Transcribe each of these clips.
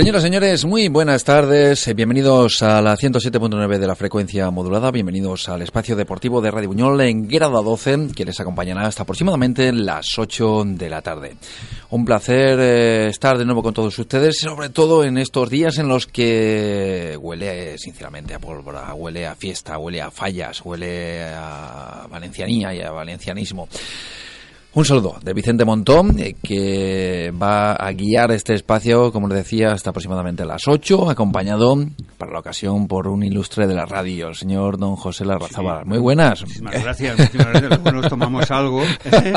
Señoras, señores, muy buenas tardes. Eh, Bienvenidos a la 107.9 de la frecuencia modulada. Bienvenidos al espacio deportivo de Radio Buñol en Grada 12, que les acompañará hasta aproximadamente las 8 de la tarde. Un placer eh, estar de nuevo con todos ustedes, sobre todo en estos días en los que huele, sinceramente, a pólvora, huele a fiesta, huele a fallas, huele a valencianía y a valencianismo. Un saludo de Vicente Montón, eh, que va a guiar este espacio, como les decía, hasta aproximadamente las 8, acompañado para la ocasión por un ilustre de la radio, el señor don José Larrazábal. Muy buenas. Muchísimas gracias, muchísimas gracias. Nos tomamos algo. ¿eh?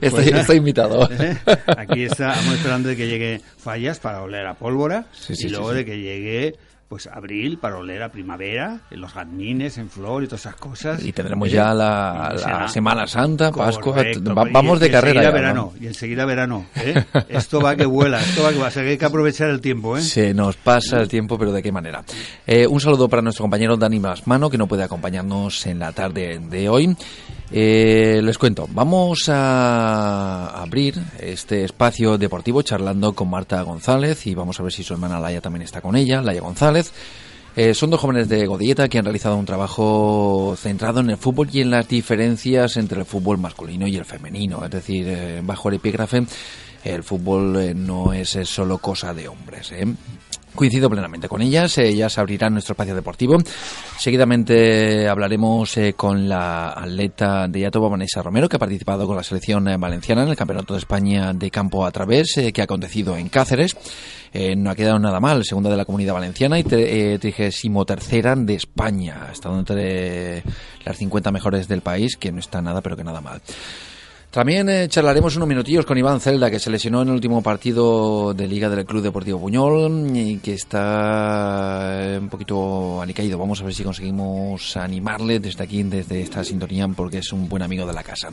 Estoy, Pues, estoy invitado. ¿eh? Aquí estamos esperando de que llegue Fallas para oler a pólvora Sí, sí, y luego de que llegue pues abril para oler a primavera, los jazmines en flor y todas esas cosas. Y tendremos ¿eh? ya la, será- Semana Santa, Pascua, Correcto, va- y- vamos y de carrera. ya, ¿no? verano, y enseguida verano. ¿eh? Esto va que vuela, esto va que va. O sea, que hay que aprovechar el tiempo. ¿eh? Se nos pasa el tiempo, pero ¿de qué manera? Eh, un saludo para nuestro compañero Dani Masmano, que no puede acompañarnos en la tarde de hoy. Eh, les cuento, vamos a abrir este espacio deportivo charlando con Marta González y vamos a ver si su hermana Laia también está con ella, Laia González. Eh, son dos jóvenes de Godilleta que han realizado un trabajo centrado en el fútbol y en las diferencias entre el fútbol masculino y el femenino. Es decir, eh, bajo el epígrafe, el fútbol eh, no es eh, solo cosa de hombres. Coincido plenamente con ellas, ellas abrirán nuestro espacio deportivo. Seguidamente hablaremos eh, con la atleta de Yatoba, Vanessa Romero, que ha participado con la selección eh, valenciana en el Campeonato de España de Campo a Través, eh, que ha acontecido en Cáceres. No ha quedado nada mal, segunda de la Comunidad Valenciana y trigésimo tercera de España. Ha estado entre las 50 mejores del país, que no está nada, pero que nada mal. También eh, charlaremos unos minutillos con Iván Celda, que se lesionó en el último partido de Liga del Club Deportivo Buñol y que está eh, un poquito alicaído. Vamos a ver si conseguimos animarle desde aquí, desde esta sintonía, porque es un buen amigo de la casa.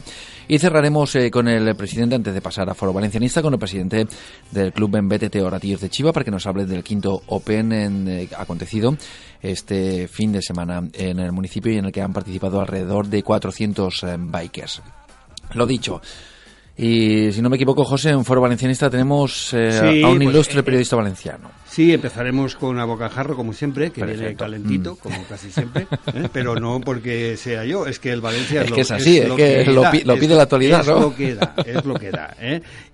Y cerraremos eh, con el presidente, antes de pasar a Foro Valencianista, con el presidente del Club en BTT de Chiva, para que nos hable del quinto Open en, eh, acontecido este fin de semana en el municipio y en el que han participado alrededor de 400 eh, bikers. Lo dicho. Y si no me equivoco, José, en Foro Valencianista tenemos eh, Sí, a un pues, ilustre eh, periodista valenciano. Sí, empezaremos con a bocajarro, como siempre, que viene calentito, Mm. como casi siempre, ¿eh? pero no porque sea yo, es que el Valencia es, Es lo que es así, es que lo pi- lo es- pide la actualidad, es ¿no? lo que da, es lo que da.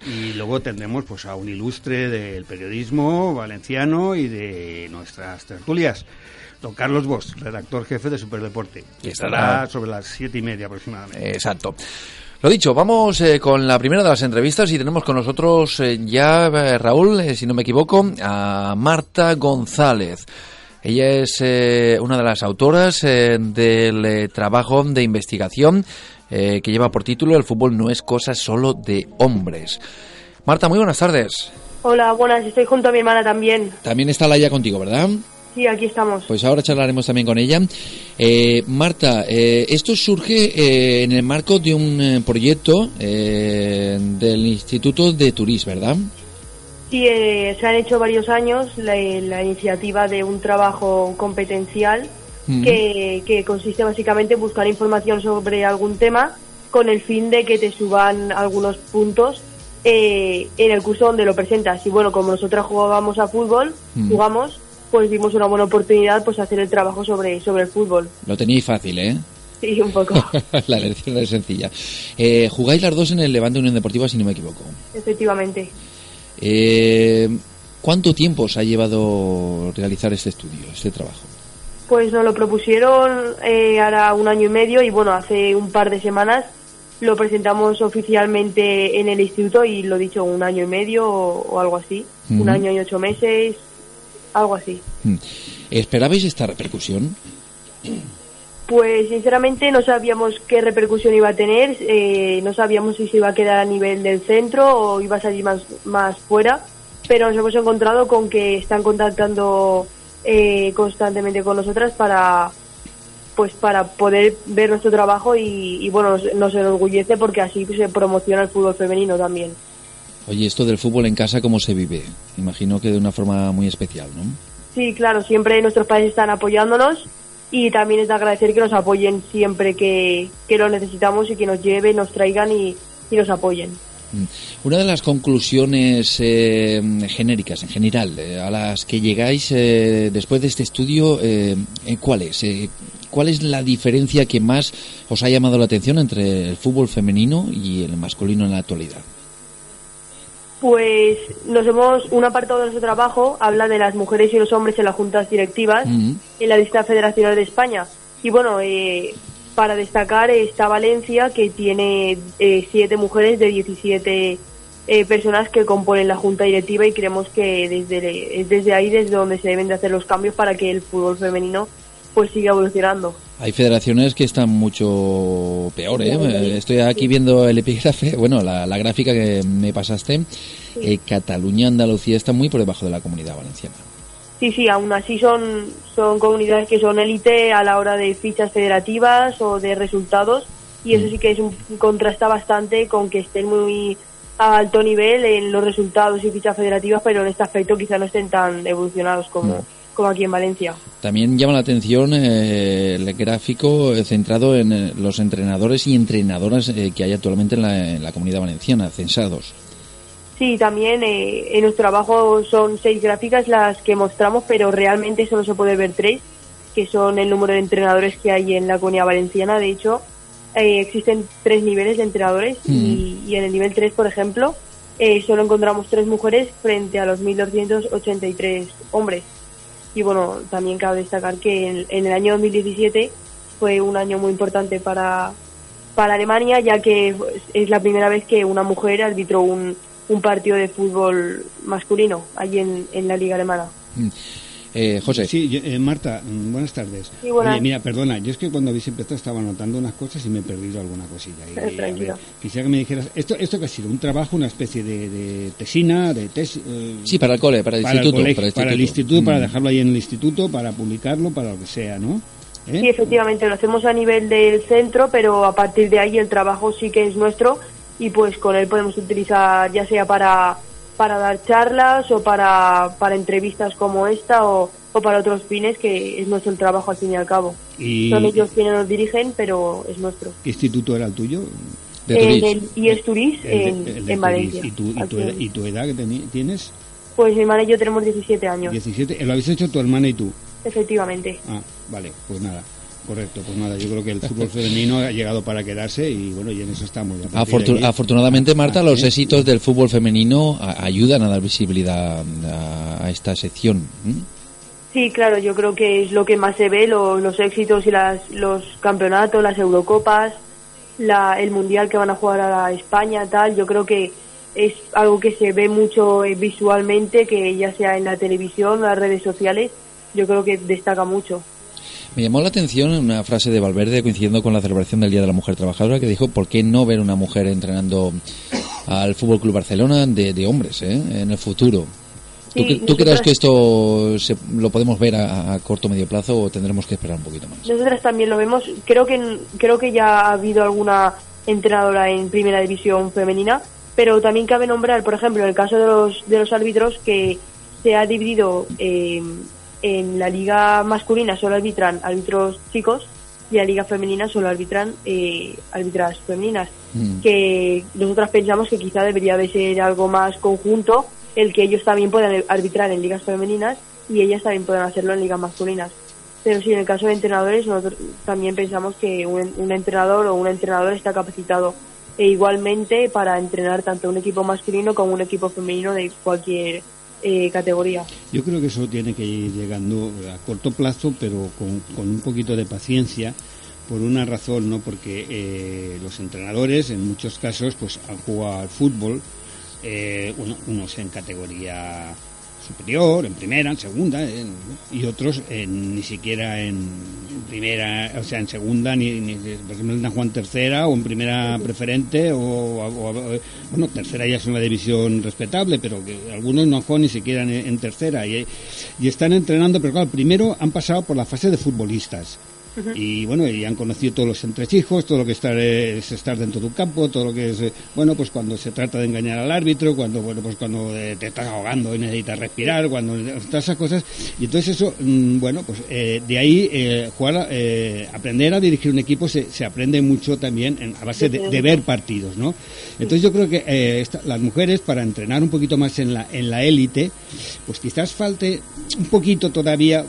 Y luego tendremos pues a un ilustre del periodismo valenciano y de nuestras tertulias. Don Carlos Bosch, redactor jefe de Superdeporte, Que que estará- estará sobre las siete y media aproximadamente. Exacto. Lo dicho, vamos eh, con la primera de las entrevistas y tenemos con nosotros eh, ya, eh, Raúl, eh, si no me equivoco, a Marta González. Ella es una de las autoras del trabajo de investigación que lleva por título El fútbol no es cosa solo de hombres. Marta, muy buenas tardes. Hola, buenas, estoy junto a mi hermana también. También está Laia contigo, ¿verdad? Sí, aquí estamos. Pues ahora charlaremos también con ella. Eh, Marta, eh, esto surge eh, en el marco de un eh, proyecto eh, del Instituto de Turismo, ¿verdad? Sí, eh, se han hecho varios años la, la iniciativa de un trabajo competencial que, que consiste básicamente en buscar información sobre algún tema con el fin de que te suban algunos puntos eh, en el curso donde lo presentas. Y bueno, como nosotras jugábamos a fútbol, jugamos, pues vimos una buena oportunidad pues hacer el trabajo sobre, sobre el fútbol. Lo tenéis fácil, ¿eh? Sí, un poco, La elección es sencilla. Eh, jugáis las dos en el Levante Unión Deportiva, si no me equivoco. efectivamente. Eh, ¿Cuánto tiempo os ha llevado realizar este estudio, este trabajo? Pues nos lo propusieron eh, ahora un año y medio y bueno, hace un par de semanas lo presentamos oficialmente en el instituto y lo dicho, un año y medio o, o algo así. Un año y ocho meses, algo así. Mm. ¿Esperabais esta repercusión? Pues sinceramente no sabíamos qué repercusión iba a tener, eh, no sabíamos si se iba a quedar a nivel del centro o iba a salir más, más fuera, pero nos hemos encontrado con que están contactando eh, constantemente con nosotras para pues para poder ver nuestro trabajo y, y, bueno, nos, nos enorgullece porque así se promociona el fútbol femenino también. Oye, esto del fútbol en casa, ¿cómo se vive? Imagino que de una forma muy especial, ¿no? Sí, claro, siempre nuestros padres están apoyándonos y también es de agradecer que nos apoyen siempre que, que lo necesitamos y que nos lleven, nos traigan y, y nos apoyen. Mm. Una de las conclusiones eh, genéricas, en general, eh, a las que llegáis eh, después de este estudio, ¿cuál es? ¿Cuál es la diferencia que más os ha llamado la atención entre el fútbol femenino y el masculino en la actualidad? Pues nos hemos, un apartado de nuestro trabajo habla de las mujeres y los hombres en las juntas directivas en la lista federacional de España. Y bueno, eh, para destacar está Valencia, que tiene eh, siete mujeres de 17 eh, personas que componen la junta directiva y creemos que desde, es desde ahí desde donde se deben de hacer los cambios para que el fútbol femenino pues siga evolucionando. Hay federaciones que están mucho peor, ¿eh? Estoy aquí viendo el epígrafe, bueno, la, gráfica que me pasaste. Eh, Cataluña, Andalucía está muy por debajo de la comunidad valenciana. Sí, sí, aún así son, son comunidades que son élite a la hora de fichas federativas o de resultados y eso mm. sí que es un, contrasta bastante con que estén muy a alto nivel en los resultados y fichas federativas, pero en este aspecto quizá no estén tan evolucionados como, mm. Como aquí en Valencia. También llama la atención eh, el gráfico centrado en eh, los entrenadores y entrenadoras eh, que hay actualmente en la, en la comunidad valenciana, censados. Sí, también eh, en nuestro trabajo son seis gráficas las que mostramos, pero realmente solo se puede ver tres, que son el número de entrenadores que hay en la comunidad valenciana. De hecho, eh, existen tres niveles de entrenadores y, en el nivel 3, por ejemplo, eh, solo encontramos tres mujeres frente a los 1.283 hombres. Y bueno, también cabe destacar que en, el año 2017 fue un año muy importante para, para Alemania, ya que es la primera vez que una mujer arbitró un, un partido de fútbol masculino allí en, en la liga alemana. Mm. Eh, José. Sí, eh, Marta, mm, buenas tardes. mira, perdona, yo es que cuando habéis empezado estaba anotando unas cosas y me he perdido alguna cosilla. quisiera que me dijeras, ¿esto, ¿esto qué ha sido? ¿Un trabajo, una especie de, tesina, de tesis? Eh, sí, para el cole, para el instituto. para, el instituto, para mm. dejarlo ahí en el instituto, para publicarlo, para lo que sea, ¿no? Sí, efectivamente, lo hacemos a nivel del centro, pero a partir de ahí el trabajo sí que es nuestro y pues con él podemos utilizar ya sea para, para dar charlas o para, para entrevistas como esta o, o para otros fines que es nuestro trabajo al fin y al cabo. Y... Son ellos quienes nos dirigen, pero es nuestro. ¿Qué instituto era el tuyo? De el IES Turis en, en Valencia. ¿Y tu, y, tu, edad que tienes? Pues mi hermana y yo tenemos 17 años. 17, ¿Lo habéis hecho tu hermana y tú? Efectivamente. Ah, vale, pues nada. Correcto, pues nada, yo creo que el fútbol femenino ha llegado para quedarse y bueno, y en eso estamos. afortunadamente, Marta, los éxitos del fútbol femenino ayudan a dar visibilidad a, esta sección. Sí, claro, yo creo que es lo que más se ve, los éxitos y las, los campeonatos, las Eurocopas, la, el Mundial que van a jugar a la España, tal, yo creo que es algo que se ve mucho eh, visualmente, que ya sea en la televisión, las redes sociales, yo creo que destaca mucho. Me llamó la atención una frase de Valverde coincidiendo con la celebración del Día de la Mujer Trabajadora que dijo, ¿por qué no ver una mujer entrenando al Fútbol Club Barcelona de, hombres eh, en el futuro? ¿Tú, crees que esto lo podemos ver a, corto o medio plazo o tendremos que esperar un poquito más? Nosotras también lo vemos. Creo que creo que ya ha habido alguna entrenadora en primera división femenina, pero también cabe nombrar, por ejemplo, en el caso de los, de los árbitros, que se ha dividido eh, en la liga masculina solo arbitran árbitros chicos y en la liga femenina solo arbitran eh, árbitras femeninas. Mm. Que nosotras pensamos que quizá debería de ser algo más conjunto el que ellos también puedan arbitrar en ligas femeninas y ellas también puedan hacerlo en ligas masculinas. Pero sí, en el caso de entrenadores, nosotros también pensamos que un, un entrenador o un entrenador está capacitado e igualmente para entrenar tanto un equipo masculino como un equipo femenino de cualquier eh, categoría. Yo creo que eso tiene que ir llegando a corto plazo, pero con, un poquito de paciencia, por una razón, ¿no? Porque eh, los entrenadores, en muchos casos, pues han jugado al fútbol, eh, unos en categoría superior, en primera, en segunda, y otros ni siquiera en primera, o sea, en segunda, ni, ni por ejemplo en Juan tercera o en primera preferente, o, bueno, tercera ya es una división respetable, pero que algunos no juegan ni siquiera en, tercera y, están entrenando, pero claro, primero han pasado por la fase de futbolistas. Y bueno, y han conocido todos los entresijos, todo lo que estar, es estar dentro de un campo, todo lo que es, eh, bueno, pues cuando se trata de engañar al árbitro, cuando, bueno, pues cuando eh, te estás ahogando y necesitas respirar, cuando todas esas cosas. Y entonces eso, mm, bueno, pues eh, de ahí jugar, aprender a dirigir un equipo se, se aprende mucho también a base de, ver partidos, ¿no? Entonces yo creo que las mujeres para entrenar un poquito más en la en la élite, pues quizás falte un poquito todavía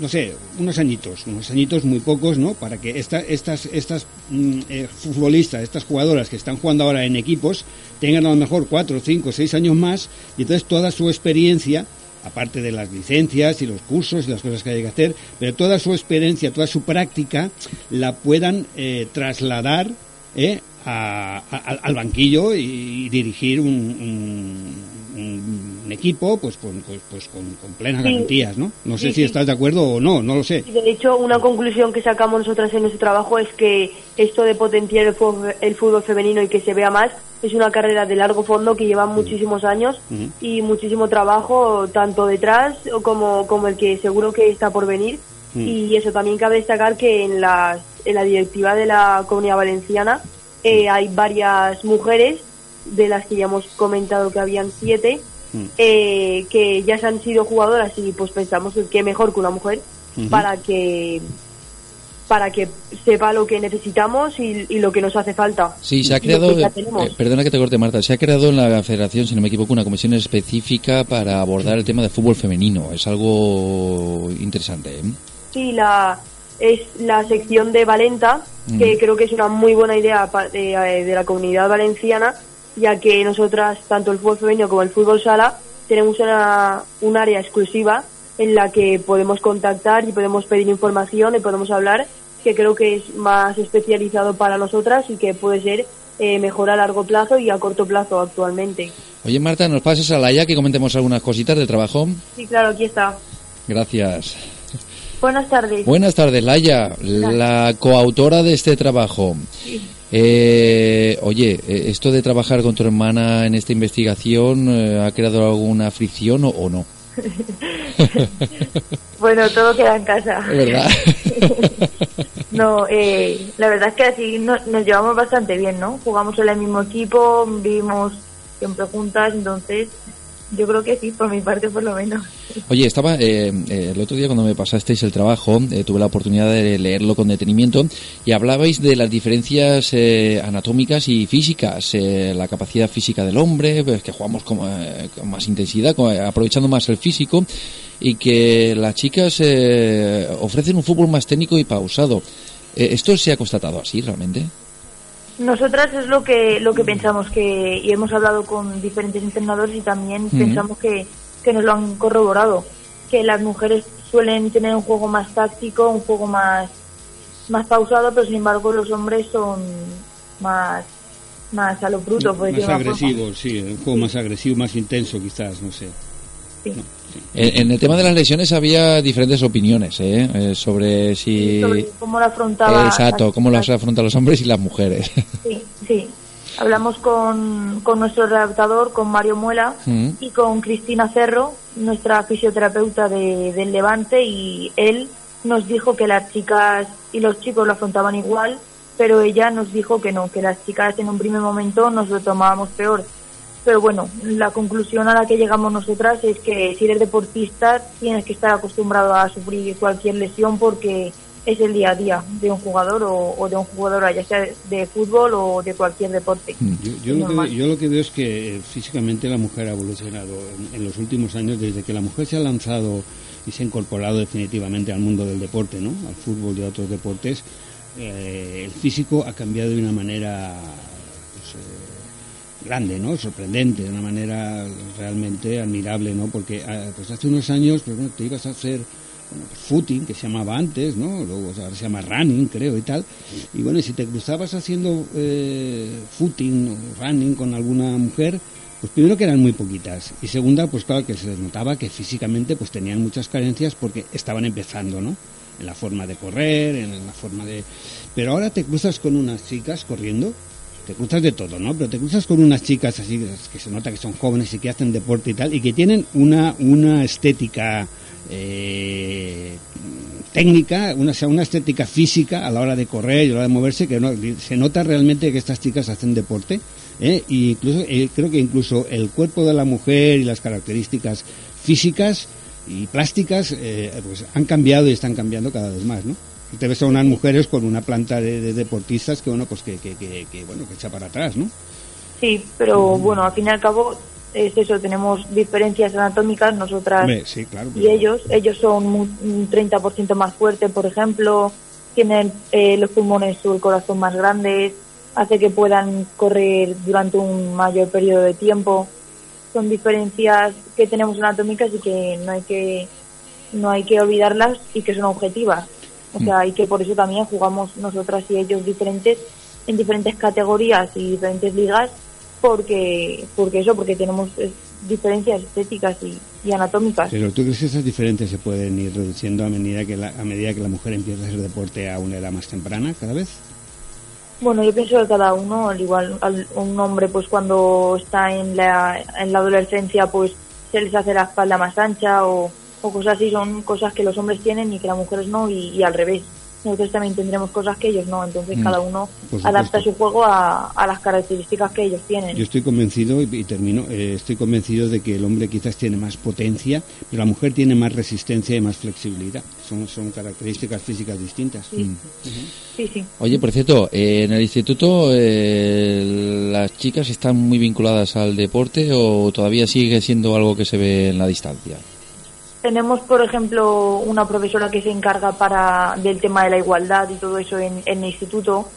no sé, unos añitos, unos añitos muy pocos, ¿no? Para que esta, estas, estas mm, eh, futbolistas, estas jugadoras que están jugando ahora en equipos, tengan a lo mejor cuatro, cinco, seis años más y entonces toda su experiencia, aparte de las licencias y los cursos y las cosas que hay que hacer, pero toda su experiencia, toda su práctica, la puedan eh, trasladar ¿eh? al banquillo y, dirigir un un equipo pues con, pues, pues con, plenas garantías, ¿no? No sé si estás de acuerdo o no, no lo sé. De hecho, una conclusión que sacamos nosotras en nuestro trabajo es que esto de potenciar el fútbol, el fútbol femenino y que se vea más es una carrera de largo fondo que lleva muchísimos años y muchísimo trabajo, tanto detrás como, como el que seguro que está por venir. Y eso también cabe destacar que en la, en la directiva de la Comunidad Valenciana eh, hay varias mujeres de las que ya hemos comentado que habían siete, mm. eh, que ya se han sido jugadoras y pues pensamos que mejor que una mujer para que para que sepa lo que necesitamos y, lo que nos hace falta. Sí, se ha creado, eh, perdona que te corte Marta, se ha creado en la federación, si no me equivoco, una comisión específica para abordar el tema del fútbol femenino. Es algo interesante. ¿eh? Sí, la, es la sección de Valenta, que creo que es una muy buena idea de, de la comunidad valenciana, ya que nosotras, tanto el fútbol femenino como el fútbol sala, tenemos una, un área exclusiva en la que podemos contactar y podemos pedir información y podemos hablar, que creo que es más especializado para nosotras y que puede ser eh, mejor a largo plazo y a corto plazo actualmente. Oye Marta, ¿nos pases a Laia que comentemos algunas cositas del trabajo? Sí, claro, aquí está. Gracias. Buenas tardes. Buenas tardes, Laia, la coautora de este trabajo. Eh, oye, eh, ¿esto de trabajar con tu hermana en esta investigación eh, ha creado alguna fricción o, no? bueno, todo queda en casa. ¿Verdad? no, eh, la verdad es que así nos, nos llevamos bastante bien, ¿no? Jugamos en el mismo equipo, vivimos siempre juntas, entonces yo creo que sí, por mi parte por lo menos. Oye, estaba eh, eh, el otro día cuando me pasasteis el trabajo, eh, tuve la oportunidad de leerlo con detenimiento y hablabais de las diferencias anatómicas y físicas, la capacidad física del hombre, pues, que jugamos con, más intensidad, aprovechando más el físico y que las chicas ofrecen un fútbol más técnico y pausado. ¿Esto se ha constatado así realmente? Nosotras es lo que lo que pensamos que y hemos hablado con diferentes entrenadores y también pensamos que, que nos lo han corroborado que las mujeres suelen tener un juego más táctico, un juego más más pausado, pero sin embargo los hombres son más más a lo bruto, más agresivo, sí, un juego más agresivo, más intenso quizás, no sé. En, el tema de las lesiones había diferentes opiniones ¿eh? eh sobre si... cómo lo afrontaba... Exacto, cómo las afrontan los hombres y las mujeres. Sí, sí. Hablamos con, con nuestro redactador, con Mario Muela, mm. y con Cristina Cerro, nuestra fisioterapeuta de, del Levante, y él nos dijo que las chicas y los chicos lo afrontaban igual, pero ella nos dijo que no, que las chicas en un primer momento nos lo tomábamos peor pero bueno, la conclusión a la que llegamos nosotras es que si eres deportista tienes que estar acostumbrado a sufrir cualquier lesión porque es el día a día de un jugador o, de un jugador, ya sea de fútbol o de cualquier deporte. Mm. Yo, lo, que, veo es que físicamente la mujer ha evolucionado en, los últimos años, desde que la mujer se ha lanzado y se ha incorporado definitivamente al mundo del deporte, ¿no? al fútbol y a otros deportes, eh, el físico ha cambiado de una manera pues, eh, grande, ¿no? Sorprendente, de una manera realmente admirable, ¿no? Porque ah, pues hace unos años, pues bueno, te ibas a hacer bueno, pues footing, que se llamaba antes, ¿no? Luego ahora se llama running, creo, y tal. Y bueno, si te cruzabas haciendo eh, footing o running con alguna mujer, pues primero que eran muy poquitas y segunda, pues claro que se les notaba que físicamente pues tenían muchas carencias porque estaban empezando, ¿no? En la forma de correr, en la forma de... Pero ahora te cruzas con unas chicas corriendo te cruzas de todo, ¿no? Pero te cruzas con unas chicas así que se nota que son jóvenes y que hacen deporte y tal, y que tienen una, una estética eh, técnica, una, una estética física a la hora de correr y a la hora de moverse, que no, se nota realmente que estas chicas hacen deporte. ¿eh? Y incluso, eh, creo que incluso el cuerpo de la mujer y las características físicas y plásticas eh, pues han cambiado y están cambiando cada vez más, ¿no? Te ves a unas mujeres con una planta de, deportistas que, bueno, pues que, que, que, bueno, que echa para atrás, ¿no? Sí, pero bueno, al fin y al cabo es eso, tenemos diferencias anatómicas nosotras y ellos. Ellos son un 30% más fuertes, por ejemplo, tienen eh, los pulmones o el corazón más grandes, hace que puedan correr durante un mayor periodo de tiempo. Son diferencias que tenemos anatómicas y que no hay que no hay que olvidarlas y que son objetivas. O sea, y que por eso también jugamos nosotras y ellos diferentes en diferentes categorías y diferentes ligas porque porque eso porque tenemos eh, diferencias estéticas y, anatómicas. Pero tú crees que esas diferencias se pueden ir reduciendo a medida que la, a medida que la mujer empieza a hacer deporte a una edad más temprana cada vez bueno yo pienso que cada uno al igual un hombre pues cuando está en la en la adolescencia pues se les hace la espalda más ancha o, o cosas así son cosas que los hombres tienen y que las mujeres no y al revés nosotros también tendremos cosas que ellos no, entonces mm, cada uno adapta su juego a, las características que ellos tienen. Yo estoy convencido, y, termino, eh, estoy convencido de que el hombre quizás tiene más potencia, pero la mujer tiene más resistencia y más flexibilidad. Son, son características físicas distintas. Sí, mm. sí, Oye, por cierto, eh, en el instituto eh, las chicas están muy vinculadas al deporte o todavía sigue siendo algo que se ve en la distancia. Tenemos, por ejemplo, una profesora que se encarga para del tema de la igualdad y todo eso en, el instituto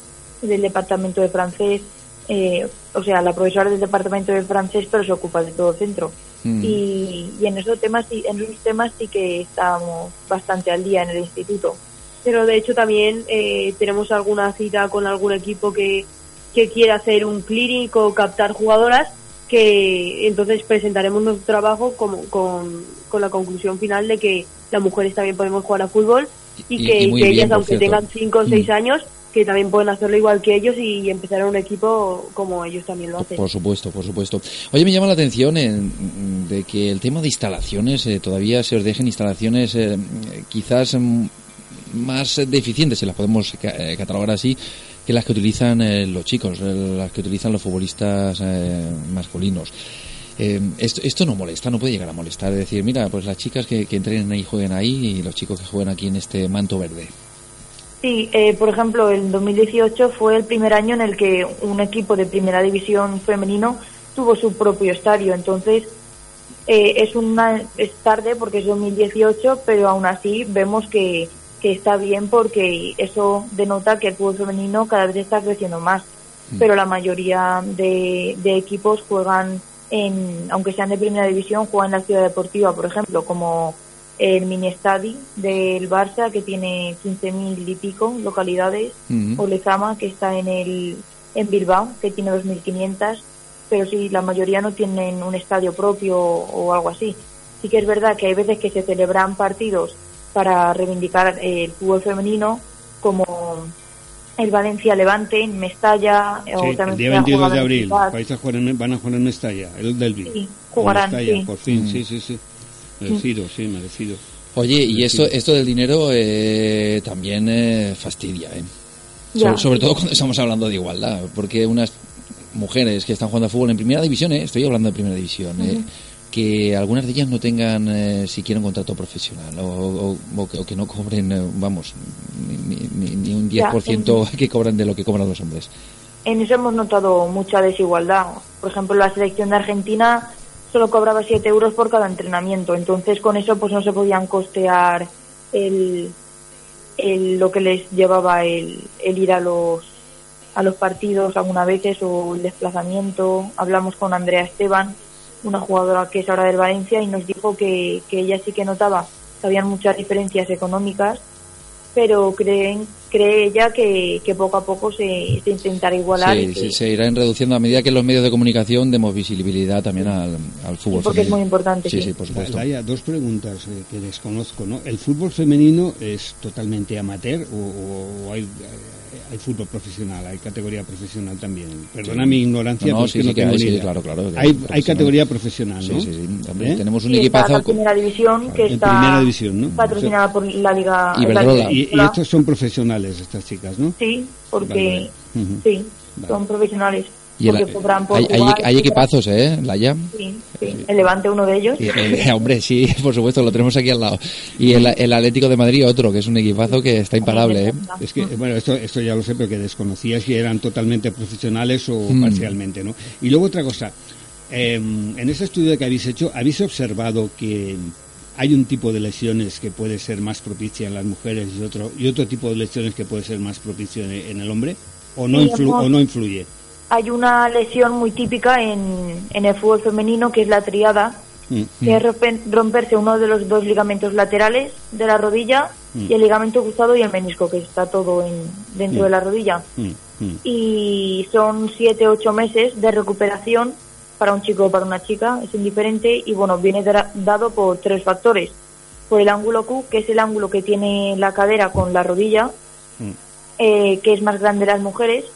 del departamento de francés. Eh, o sea, la profesora del departamento de francés, pero se ocupa de todo el centro. Mm. Y, en esos temas, en esos temas sí que estamos bastante al día en el instituto. Pero de hecho también eh, tenemos alguna cita con algún equipo que, que quiere hacer un clínico o captar jugadoras que entonces presentaremos nuestro trabajo con, con, la conclusión final de que las mujeres también podemos jugar a fútbol y, que, ellas, aunque tengan 5 o 6 mm. años, que también pueden hacerlo igual que ellos y empezar a un equipo como ellos también lo hacen. Por supuesto, por supuesto. Oye, me llama la atención en, de que el tema de instalaciones, eh, todavía se os dejen instalaciones eh, quizás mm, más deficientes, si las podemos eh, catalogar así, que las que utilizan eh, los chicos, eh, las que utilizan los futbolistas eh, masculinos. esto, esto no molesta, no puede llegar a molestar. Es decir, mira, pues las chicas que, que entrenen ahí jueguen ahí y los chicos que jueguen aquí en este manto verde. Sí, por ejemplo, el 2018 fue el primer año en el que un equipo de primera división femenino tuvo su propio estadio. Entonces, es, una, es tarde porque es 2018, pero aún así vemos que que está bien porque eso denota que el fútbol femenino cada vez está creciendo más. Mm. Pero la mayoría de, equipos juegan en, aunque sean de primera división, juegan en la ciudad deportiva, por ejemplo, como el mini estadi del Barça que tiene 15.000 y pico localidades, mm. o Lezama que está en el en Bilbao que tiene 2.500, pero sí, la mayoría no tienen un estadio propio o algo así. Sí que es verdad que hay veces que se celebran partidos para reivindicar el fútbol femenino como el Valencia Levante en Mestalla o también el día 22 de abril. Vais a jugar en, van a jugar en Mestalla el Delvi sí, jugarán Mestalla, sí. por fin sí sí sí. Merecido sí merecido. Oye y esto esto del dinero eh, también eh, fastidia eh. Sobre, todo cuando estamos hablando de igualdad porque unas mujeres que están jugando a fútbol en primera división eh, estoy hablando de primera división eh, que algunas de ellas no tengan eh, siquiera un contrato profesional o, que, no cobren, eh, vamos, ni, un 10% que cobran de lo que cobran los hombres. En eso hemos notado mucha desigualdad. Por ejemplo, la selección de Argentina solo cobraba 7 euros por cada entrenamiento. Entonces, con eso pues no se podían costear el, lo que les llevaba el, el ir a los a los partidos algunas veces o el desplazamiento. Hablamos con Andrea Esteban, una jugadora que es ahora del Valencia y nos dijo que, que ella sí que notaba que habían muchas diferencias económicas, pero creen, cree ella que, que poco a poco se, se intentará igualar. Sí, se irán reduciendo a medida que los medios de comunicación demos visibilidad también al, al fútbol porque es muy importante. Sí, sí, por supuesto. dos preguntas eh, que desconozco. ¿no? ¿El fútbol femenino es totalmente amateur o, hay, hay fútbol profesional, hay categoría profesional también. Perdona mi ignorancia, No, no, sí, porque sí no que tengo hay, ni sí, idea. claro, claro, que Hay, hay categoría profesional, ¿no? Sí, sí, sí. Hombre, ¿Eh? Tenemos un Sí, equipazo. la primera división que En está primera división, ¿no? patrocinada por la Liga Iberdrola. la Y, Liga y estos son profesionales, estas chicas, ¿no? Sí, porque Vale, vale. Sí, Vale. son profesionales. Y el- por hay, jugar, equipazos, ¿eh? Laia. Sí, sí. El Levante uno de ellos. Y el- hombre, sí, por supuesto, lo tenemos aquí al lado. Y el, el Atlético de Madrid, otro, que es un equipazo que está imparable, ¿eh? Es que, bueno, esto, esto ya lo sé, pero que desconocía si eran totalmente profesionales o Mm. parcialmente, ¿no? Y luego otra cosa, eh, en ese estudio que habéis hecho, ¿habéis observado que hay un tipo de lesiones que puede ser más propicia en las mujeres y otro, y otro tipo de lesiones que puede ser más propicio en, en el hombre? ¿O no, influ- o no influye? Hay una lesión muy típica en, en el fútbol femenino que es la triada, Mm. que es rompen- romperse uno de los dos ligamentos laterales de la rodilla Mm. y el ligamento cruzado y el menisco, que está todo en, dentro Mm. de la rodilla. Mm, mm. Y son siete, ocho meses de recuperación para un chico o para una chica, es indiferente y bueno, viene dado por tres factores. Por el ángulo Q, que es el ángulo que tiene la cadera con la rodilla, Mm. eh, que es más grande las mujeres, Mm.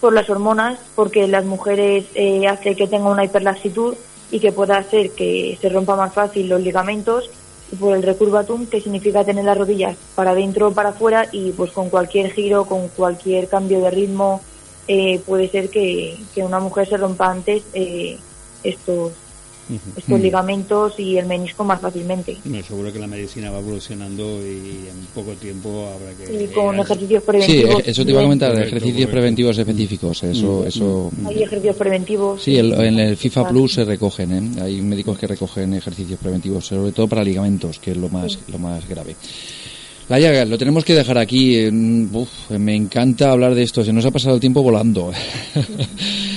Por las hormonas, porque las mujeres eh, hace que tenga una hiperlaxitud y que pueda hacer que se rompa más fácil los ligamentos, y por el recurvatum, que significa tener las rodillas para adentro o para afuera, y pues con cualquier giro, con cualquier cambio de ritmo, eh, puede ser que, que una mujer se rompa antes eh, estos, Ujú. estos Mm. ligamentos y el menisco más fácilmente. No, seguro que la medicina va evolucionando y en poco tiempo habrá que... Y con ejercicios Sí, preventivos. eso te iba a comentar, Correcto, ejercicios correcto. preventivos específicos, eso, eso... Hay ejercicios preventivos. Sí, el- en el FIFA Plus se recogen, ¿eh? Hay médicos que recogen ejercicios preventivos, sobre todo para ligamentos, que es lo más, lo más grave. Laia, lo tenemos que dejar aquí. eh, uf, me encanta hablar de esto, se nos ha pasado el tiempo volando.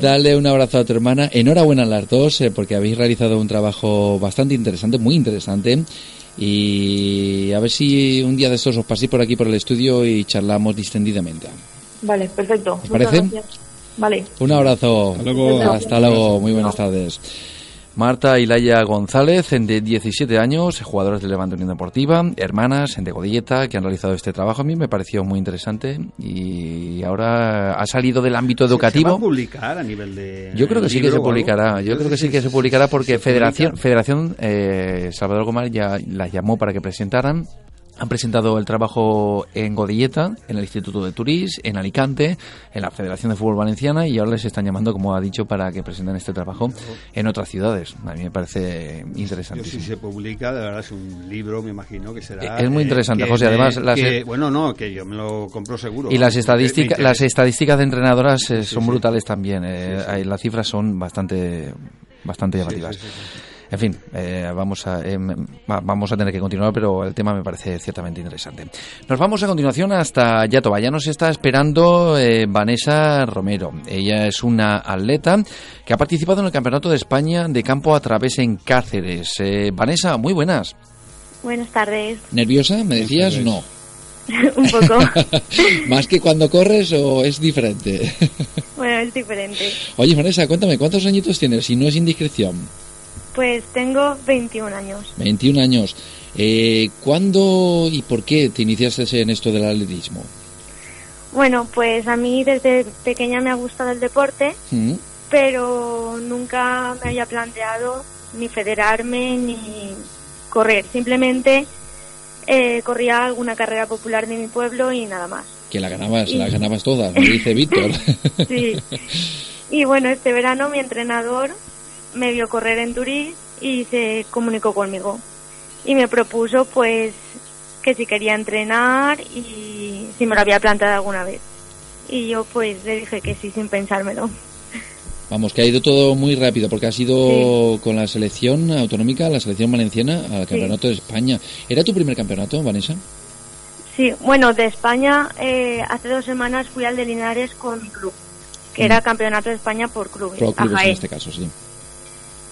Dale un abrazo a tu hermana. Enhorabuena a las dos, eh, porque habéis realizado un trabajo bastante interesante, muy interesante. Y a ver si un día de estos os paséis por aquí por el estudio y charlamos distendidamente. Vale, perfecto. ¿Os parece? gracias. Vale. Un abrazo. Hasta luego. Hasta luego. Muy buenas tardes. Marta y Laia González, de 17 años, jugadoras del Levante Unión Deportiva, hermanas de Godilleta, que han realizado este trabajo. A mí me pareció muy interesante y ahora ha salido del ámbito ¿Se va a educativo. publicar a nivel de... Yo creo que sí que se publicará. Yo creo que sí que se publicará porque. Federación, Federación eh, Salvador Gomar ya las llamó para que presentaran. Han presentado el trabajo en Godilleta, en el Instituto de Turís, en Alicante, en la Federación de Fútbol Valenciana y ahora les están llamando, como ha dicho, para que presenten este trabajo en otras ciudades. A mí me parece Yo interesantísimo. si se publica, de verdad es un libro, me imagino que será... Es muy interesante, José, además las- que- bueno, no, que yo me lo compro seguro. Y las estadísticas, las estadísticas de entrenadoras eh, son sí. brutales también. eh, Las cifras son bastante, bastante llamativas. En fin, eh, vamos, a, eh, va- vamos a tener que continuar, pero el tema me parece ciertamente interesante. Nos vamos a continuación hasta Yatoba. Ya nos está esperando eh, Vanessa Romero. Ella es una atleta que ha participado en el Campeonato de España de Campo a través en Cáceres. Eh, Vanessa, muy buenas. Buenas tardes. ¿Nerviosa? ¿Me decías? No. Un poco. ¿Más que cuando corres o es diferente? bueno, es diferente. Oye, Vanessa, cuéntame, ¿cuántos añitos tienes? Si no es indiscreción. Pues tengo 21 años. 21 años. Eh, ¿Cuándo y por qué te iniciaste en esto del atletismo? Bueno, pues a mí desde pequeña me ha gustado el deporte, ¿Mm? pero nunca me había planteado ni federarme ni correr. Simplemente eh, corría alguna carrera popular de mi pueblo y nada más. Que la ganabas, Y- la ganabas todas, me dice Víctor. Sí. Y bueno, este verano mi entrenador me vio correr en Turís y se comunicó conmigo. Y me propuso pues que si quería entrenar y si me lo había planteado alguna vez. Y yo pues le dije que sí sin pensármelo. Vamos, que ha ido todo muy rápido, porque has ido con la selección autonómica, la selección valenciana, al Campeonato de España. ¿Era tu primer campeonato, Vanessa? Sí, bueno, de España eh, hace dos semanas fui al de Linares con mi club, que era campeonato de España por clubes, Pro clubes en este caso, sí.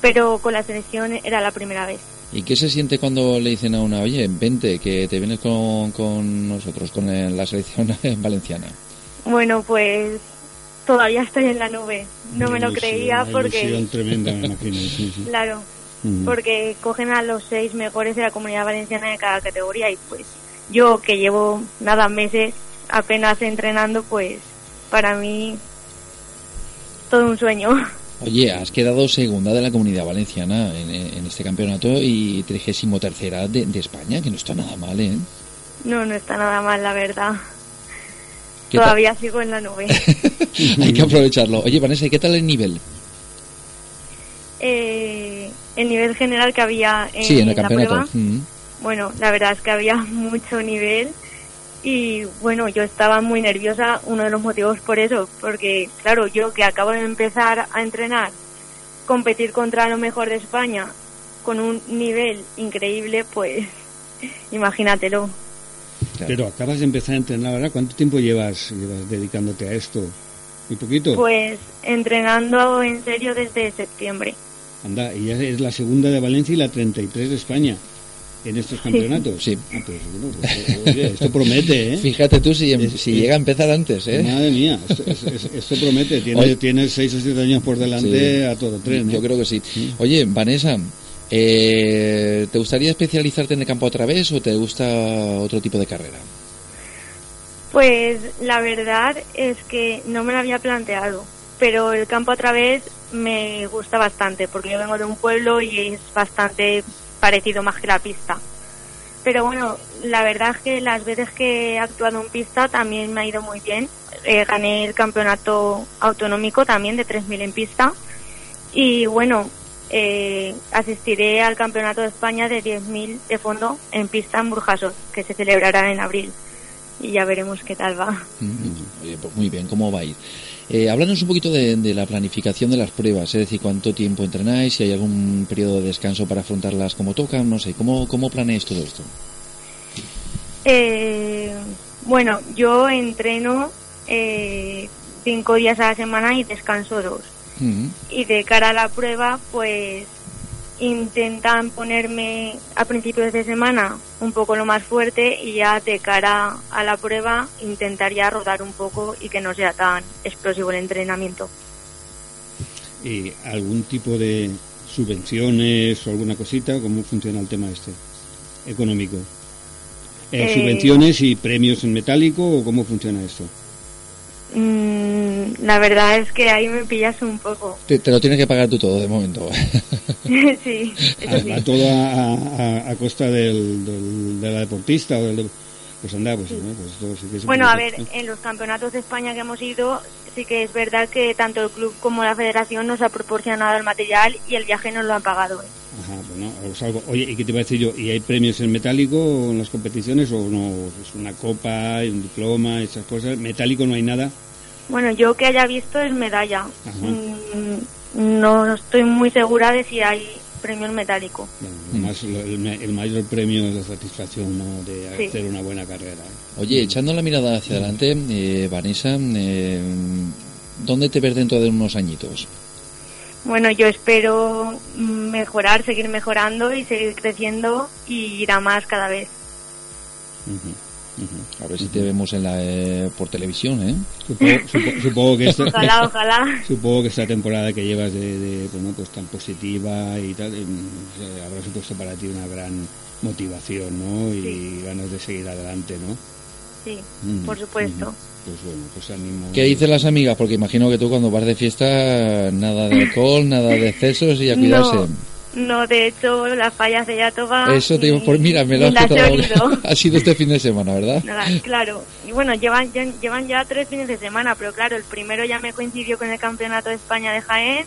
Pero con la selección era la primera vez. ¿Y qué se siente cuando le dicen a una, oye, vente, que te vienes con, con nosotros, con la selección valenciana? Bueno, pues todavía estoy en la nube. No me lo creía porque, tremenda, me imagino. sí, sí. claro, Mm. porque cogen a los seis mejores de la comunidad valenciana de cada categoría y pues yo que llevo nada meses apenas entrenando, pues para mí todo un sueño. Oye, has quedado segunda de la comunidad valenciana en, este campeonato y trigésimo tercera de, España, que no está nada mal, ¿eh? No, no está nada mal, la verdad. Todavía sigo en la nube. Hay que aprovecharlo. Oye, Vanessa, ¿y qué tal el nivel? Eh, el nivel general que había en, sí, en el campeonato. Mm. Bueno, la verdad es que había mucho nivel y bueno, yo estaba muy nerviosa, uno de los motivos por eso, porque claro, yo que acabo de empezar a entrenar, competir contra lo mejor de España con un nivel increíble, pues imagínatelo. Pero acabas de empezar a entrenar ahora, ¿cuánto tiempo llevas, llevas dedicándote a esto? ¿Muy poquito? Pues entrenando en serio desde septiembre. Anda, y ya es la segunda de Valencia y la 33 de España en estos campeonatos. Sí. Ah, pues, pues, esto promete, ¿eh? Fíjate tú si, em, si llega a empezar antes, ¿eh? Madre mía, esto, promete. Tienes tiene seis o siete años por delante a todo tren. Yo creo que sí. Oye, Vanessa, eh, ¿te gustaría especializarte en el campo otra vez o te gusta otro tipo de carrera? Pues la verdad es que no me lo había planteado, pero el campo otra vez me gusta bastante porque yo vengo de un pueblo y es bastante parecido más que la pista. Pero bueno, la verdad es que las veces que he actuado en pista también me ha ido muy bien. Eh, gané el campeonato autonómico también de 3.000 en pista. Y bueno, eh, asistiré al campeonato de España de 10.000 de fondo en pista en Burjasot, que se celebrará en abril. Y ya veremos qué tal va. Mm, pues muy bien, ¿cómo va a ir? Eh, háblanos un poquito de, la planificación de las pruebas, es decir, cuánto tiempo entrenáis, si hay algún periodo de descanso para afrontarlas como tocan, no sé, ¿cómo, cómo planeáis todo esto? Eh, bueno, yo entreno eh, cinco días a la semana y descanso dos. Y de cara a la prueba, pues intentan ponerme a principios de semana un poco lo más fuerte y ya de cara a la prueba intentaría rodar un poco y que no sea tan explosivo el entrenamiento. ¿Y algún tipo de subvenciones o alguna cosita? ¿Cómo funciona el tema este económico? Eh, eh, ¿Subvenciones y premios en metálico o cómo funciona esto? Mm, la verdad es que ahí me pillas un poco. Te, lo tienes que pagar tú todo de momento. sí, a, todo a, costa del, de la deportista o del, pues anda, pues, pues Bueno, a ver, en los campeonatos de España que hemos ido, sí que es verdad que tanto el club como la federación nos ha proporcionado el material y el viaje nos lo han pagado. ¿eh? Ajá, bueno, pues algo. Oye, ¿y qué te iba a decir yo? ¿Y hay premios en metálico en las competiciones o no? ¿Es una copa, un diploma, esas cosas? ¿Metálico no hay nada? Bueno, yo que haya visto es medalla. Mm, no estoy muy segura de si hay premio en metálico. el, mayor premio es la satisfacción ¿no? de hacer una buena carrera. ¿eh? Oye, echando la mirada hacia adelante, eh, Vanessa, eh, ¿dónde te ves dentro de unos añitos? Bueno, yo espero mejorar, seguir mejorando y seguir creciendo y ir a más cada vez. A ver si te vemos en la, eh, por televisión, ¿eh? Supongo, que esta, ojalá, ojalá. Supongo que esta temporada que llevas de, bueno, pues tan positiva y tal, eh, habrá supuesto para ti una gran motivación, ¿no? Y ganas de seguir adelante, ¿no? Sí, por supuesto. Pues bueno, pues animo. ¿Qué dicen las amigas? Porque imagino que tú cuando vas de fiesta, nada de alcohol, nada de excesos y a cuidarse. No, de hecho, las fallas de Yatoba... Eso te digo, por, mira, me lo has ha sido este fin de semana, ¿verdad? claro. Y bueno, llevan ya, llevan ya tres fines de semana, pero claro, el primero ya me coincidió con el Campeonato de España de Jaén.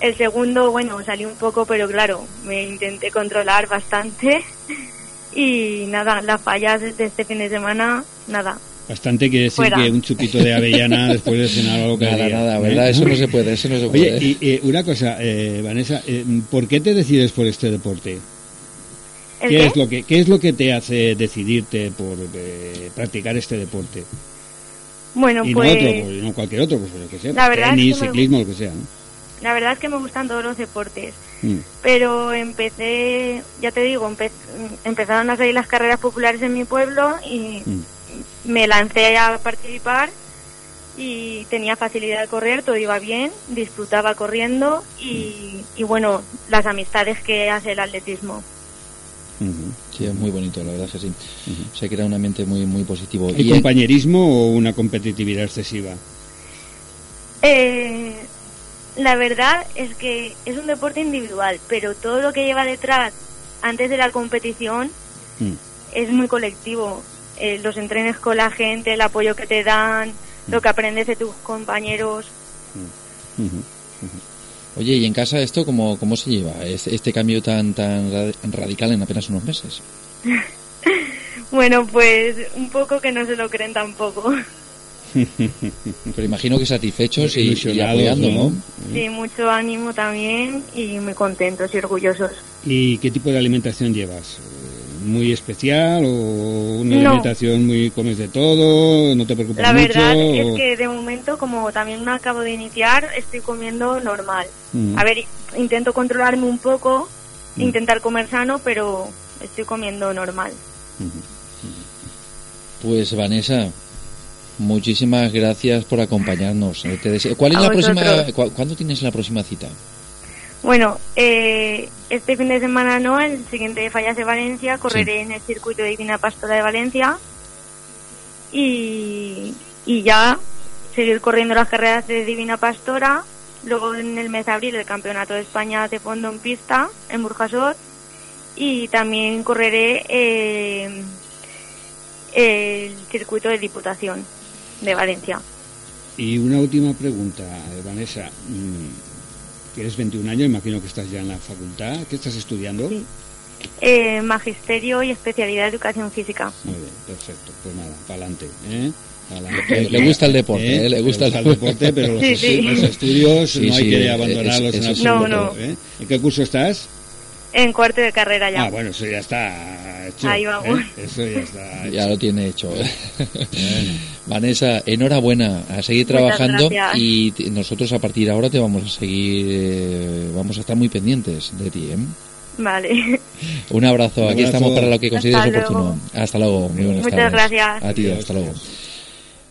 El segundo, bueno, salí un poco, pero claro, me intenté controlar bastante. Y nada, las fallas de este fin de semana, nada, Bastante quiere decir que un chupito de avellana después de cenar algo que Nada, nada, ¿verdad? ¿eh? Eso no se puede, eso no se puede. Oye, y, una cosa, eh, Vanessa, eh, ¿por qué te decides por este deporte? ¿Qué, es lo que qué es lo que te hace decidirte por practicar este deporte? Bueno, y pues... no otro, pues, no cualquier otro, pues lo que sea. La verdad tenis, ciclismo, lo que sea. La verdad es que me gustan todos los deportes. Mm. Pero empecé, ya te digo, empezaron a salir las carreras populares en mi pueblo y... Mm me lancé a participar y tenía facilidad de correr, todo iba bien, disfrutaba corriendo y, bueno, las amistades que hace el atletismo. Sí, es muy bonito, la verdad que sí. Se crea un ambiente muy, muy positivo. ¿Hay Y, compañerismo o una competitividad excesiva? Eh, la verdad es que es un deporte individual, pero todo lo que lleva detrás antes de la competición Mm. es muy colectivo. Eh, los entrenes con la gente, el apoyo que te dan, lo que aprendes de tus compañeros. Ujú. Oye, ¿y en casa esto cómo, cómo se lleva? Este, este cambio tan, tan ra- radical en apenas unos meses. Bueno, pues un poco que no se lo creen tampoco. Pero imagino que satisfechos y, y apoyando, ¿no? Sí, mucho ánimo también y muy contentos y orgullosos. ¿Y qué tipo de alimentación llevas? ¿Muy especial o una No. alimentación muy comes de todo? ¿No te preocupas La mucho? verdad o- es que de momento, como también me acabo de iniciar, estoy comiendo normal. Mm. A ver, intento controlarme un poco, Mm. intentar comer sano, pero estoy comiendo normal. Pues Vanessa, muchísimas gracias por acompañarnos. Eh, ¿Cuál es la próxima? cu- ¿Cuándo tienes la próxima cita? Bueno, eh, este fin de semana no, el siguiente de Fallas de Valencia, correré en el circuito de Divina Pastora de Valencia y, y ya seguir corriendo las carreras de Divina Pastora. Luego en el mes de abril el Campeonato de España de fondo en pista en Burjasot y también correré eh, el circuito de Diputación de Valencia. Y una última pregunta, eh, Vanessa. Mm, Tienes 21 años, imagino que estás ya en la facultad. ¿Qué estás estudiando? Sí. Eh, magisterio y especialidad de educación física. Muy bien, perfecto. Pues nada, para adelante. ¿eh? Le- le gusta el deporte, ¿eh? Le gusta el deporte, pero los, Sí, sí. los estudios Sí, no hay sí, que abandonarlos en absoluto. No, no. ¿eh? ¿En qué curso estás? En cuarto de carrera ya. Ah, bueno, eso ya está hecho. Ahí vamos. ¿eh? Eso ya está hecho. Ya lo tiene hecho. Vanessa, enhorabuena, a seguir trabajando y nosotros a partir de ahora te vamos a seguir, eh, vamos a estar muy pendientes de ti. ¿eh? Vale. Un abrazo, Un aquí abrazo. estamos para lo que consideres Hasta oportuno. luego. Hasta luego, muy buenas Muchas tardes. gracias. A ti, hasta luego.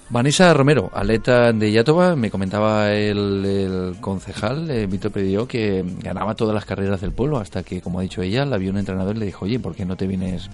Vanessa Romero, atleta de Yatova, me comentaba el, el concejal eh, Víctor Predió que ganaba todas las carreras del pueblo hasta que, como ha dicho ella, la vio un entrenador y le dijo, oye, ¿por qué no te vienes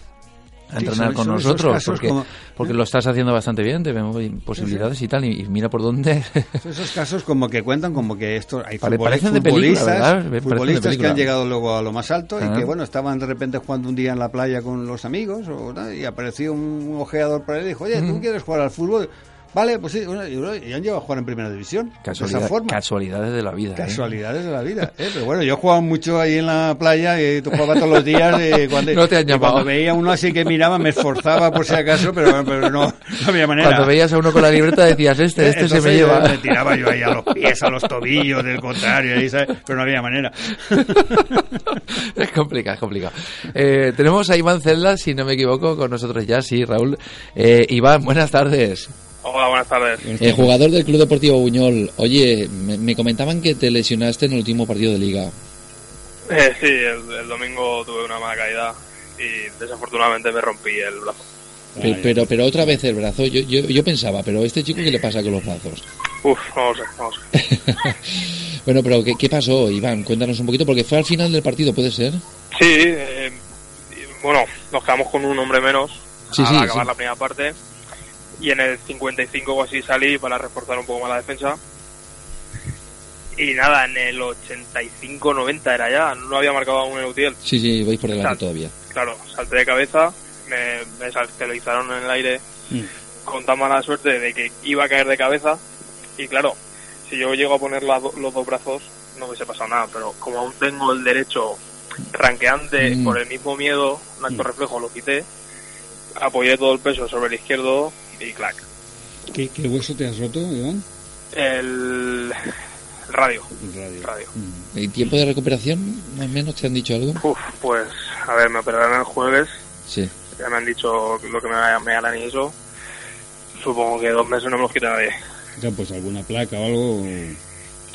a Sí, entrenar con nosotros? Porque, como- porque lo estás haciendo bastante bien, te vemos posibilidades y tal, y, y mira por dónde... Esos casos como que cuentan como que esto hay Pare- futboli- parecen de película, futbolistas, futbolistas que han llegado luego a lo más alto Ah. y que bueno estaban de repente jugando un día en la playa con los amigos o, y apareció un ojeador por ahí y dijo oye tú quieres jugar al fútbol vale pues sí bueno, y, han llegado a jugar en primera división de esa forma casualidades de la vida. ¿eh? Casualidades de la vida, ¿eh? pero bueno, yo jugaba mucho ahí en la playa y tú jugabas todos los días y cuando, No te han y cuando llamado. veía uno así que miraba me esforzaba por si acaso, pero, pero no, no había manera. Cuando veías a uno con la libreta decías, este, este se me Entonces, lleva. Me tiraba yo ahí a los pies, a los tobillos, del contrario, ahí, ¿sabes? pero no había manera. es complicado, es complicado. Eh, tenemos a Iván Celda, si no me equivoco, con nosotros ya, sí, Raúl. Eh, Iván, buenas tardes. Hola, buenas tardes. Eh, jugador del Club Deportivo Buñol. Oye, me, me comentaban que te lesionaste en el último partido de liga. Eh, sí, el, el domingo tuve una mala caída y desafortunadamente me rompí el brazo. Pe- pero, pero otra vez el brazo. Yo, yo, yo pensaba, pero ¿este chico qué le pasa con los brazos? Uf, no lo sé, no lo sé. bueno, pero ¿qué, ¿qué pasó, Iván? Cuéntanos un poquito, porque fue al final del partido, ¿puede ser? Sí, eh, bueno, nos quedamos con un hombre menos Sí, al sí, acabar sí. la primera parte y en el 55 o así salí para reforzar un poco más la defensa. Y nada, en el 85-90 era ya, no había marcado aún el UTIEL. Sí, sí, vais por delante todavía. Claro, salté de cabeza, me, me saltelizaron en el aire Mm. con tan mala suerte de que iba a caer de cabeza. Y claro, si yo llego a poner do- los dos brazos, no hubiese pasado nada. Pero como aún tengo el derecho ranqueante Mm. por el mismo miedo, un acto reflejo lo quité, apoyé todo el peso sobre el izquierdo y clac. ¿Qué, qué hueso te has roto, Iván? El, el radio. El radio. radio. Mm. ¿Y tiempo de recuperación, más o menos, te han dicho algo? Uf, pues, a ver, me operaron el jueves Sí. Ya me han dicho lo que me, me harán y eso. Supongo que dos meses no me los quita nadie. Sea, pues alguna placa o algo.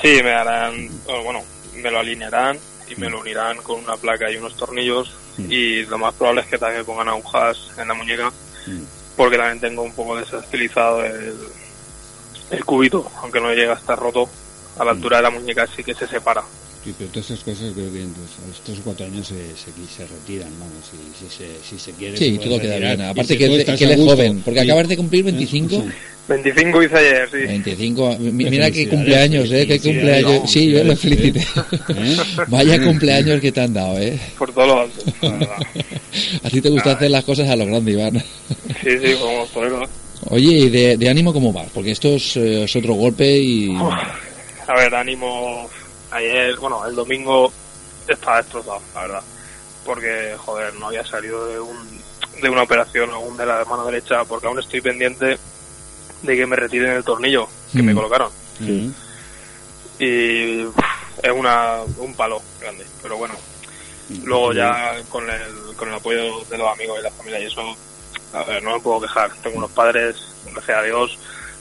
Sí, me harán, bueno, me lo alinearán y me lo unirán con una placa y unos tornillos. Mm. Y lo más probable es que también pongan agujas en la muñeca, Mm. Porque también tengo un poco desestilizado el, el cubito, aunque no llega a estar roto. A la altura de la muñeca sí que se separa. Sí, pero todas esas cosas creo que pues, a los tres o cuatro años se, se, se retiran, vamos, si, si, se, si se quiere. Sí, se todo queda bien. Aparte si que, él- es joven, porque sí. acabas de cumplir 25. Sí. 25 hice ayer, sí. 25, mi- mira qué cumpleaños, ¿eh? Qué cumpleaños. Sí, yo felicidades, felicité. ¿Eh? Vaya cumpleaños que te han dado, ¿eh? Por todo lo alto, la verdad. A ti te gusta hacer las cosas a lo grande, Iván. Sí, sí, como torero. Oye, ¿y de, de ánimo cómo vas? Porque esto es, eh, es otro golpe y... A ver, ánimo. Ayer, bueno, el domingo estaba destrozado, la verdad. Porque, joder, no había salido de, un, de una operación aún de la mano derecha, porque aún estoy pendiente de que me retiren el tornillo que me Mm. colocaron. Y es una, un palo grande, pero bueno. Luego ya con el, con el apoyo de los amigos y la familia y eso, a ver, no me puedo quejar. Tengo unos padres, gracias a Dios,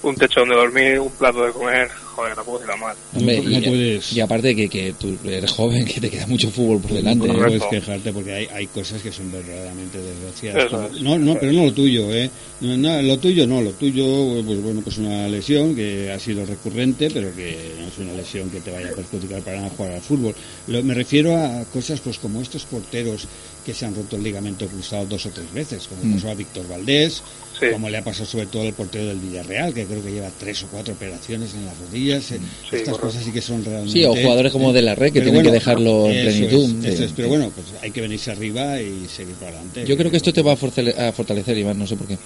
un techo donde dormir, un plato de comer, joder, no puedo decir. Hombre, no, no y, puedes, y aparte que, que tú eres joven, que te queda mucho fútbol por delante. no puedes quejarte porque hay, hay cosas que son verdaderamente desgraciadas. Como- no, no, pero no lo tuyo, ¿eh? No, no, lo tuyo no, lo tuyo, pues bueno, pues una lesión que ha sido recurrente, pero que no es una lesión que te vaya a perjudicar para nada jugar al fútbol. Lo- me refiero a cosas pues como estos porteros que se han roto el ligamento cruzado dos o tres veces, como Mm. pasó a Víctor Valdés, Sí. como le ha pasado sobre todo al portero del Villarreal, que creo que lleva tres o cuatro operaciones en las rodillas. eh, Sí, Estas correcto. cosas sí que son realmente... Sí, o jugadores como De La Red, que Pero tienen que dejarlo en plenitud. es, eso Sí. es, pero bueno, pues hay que venirse arriba y seguir para adelante. Yo creo que esto te va a fortale- a fortalecer, Iván, no sé por qué.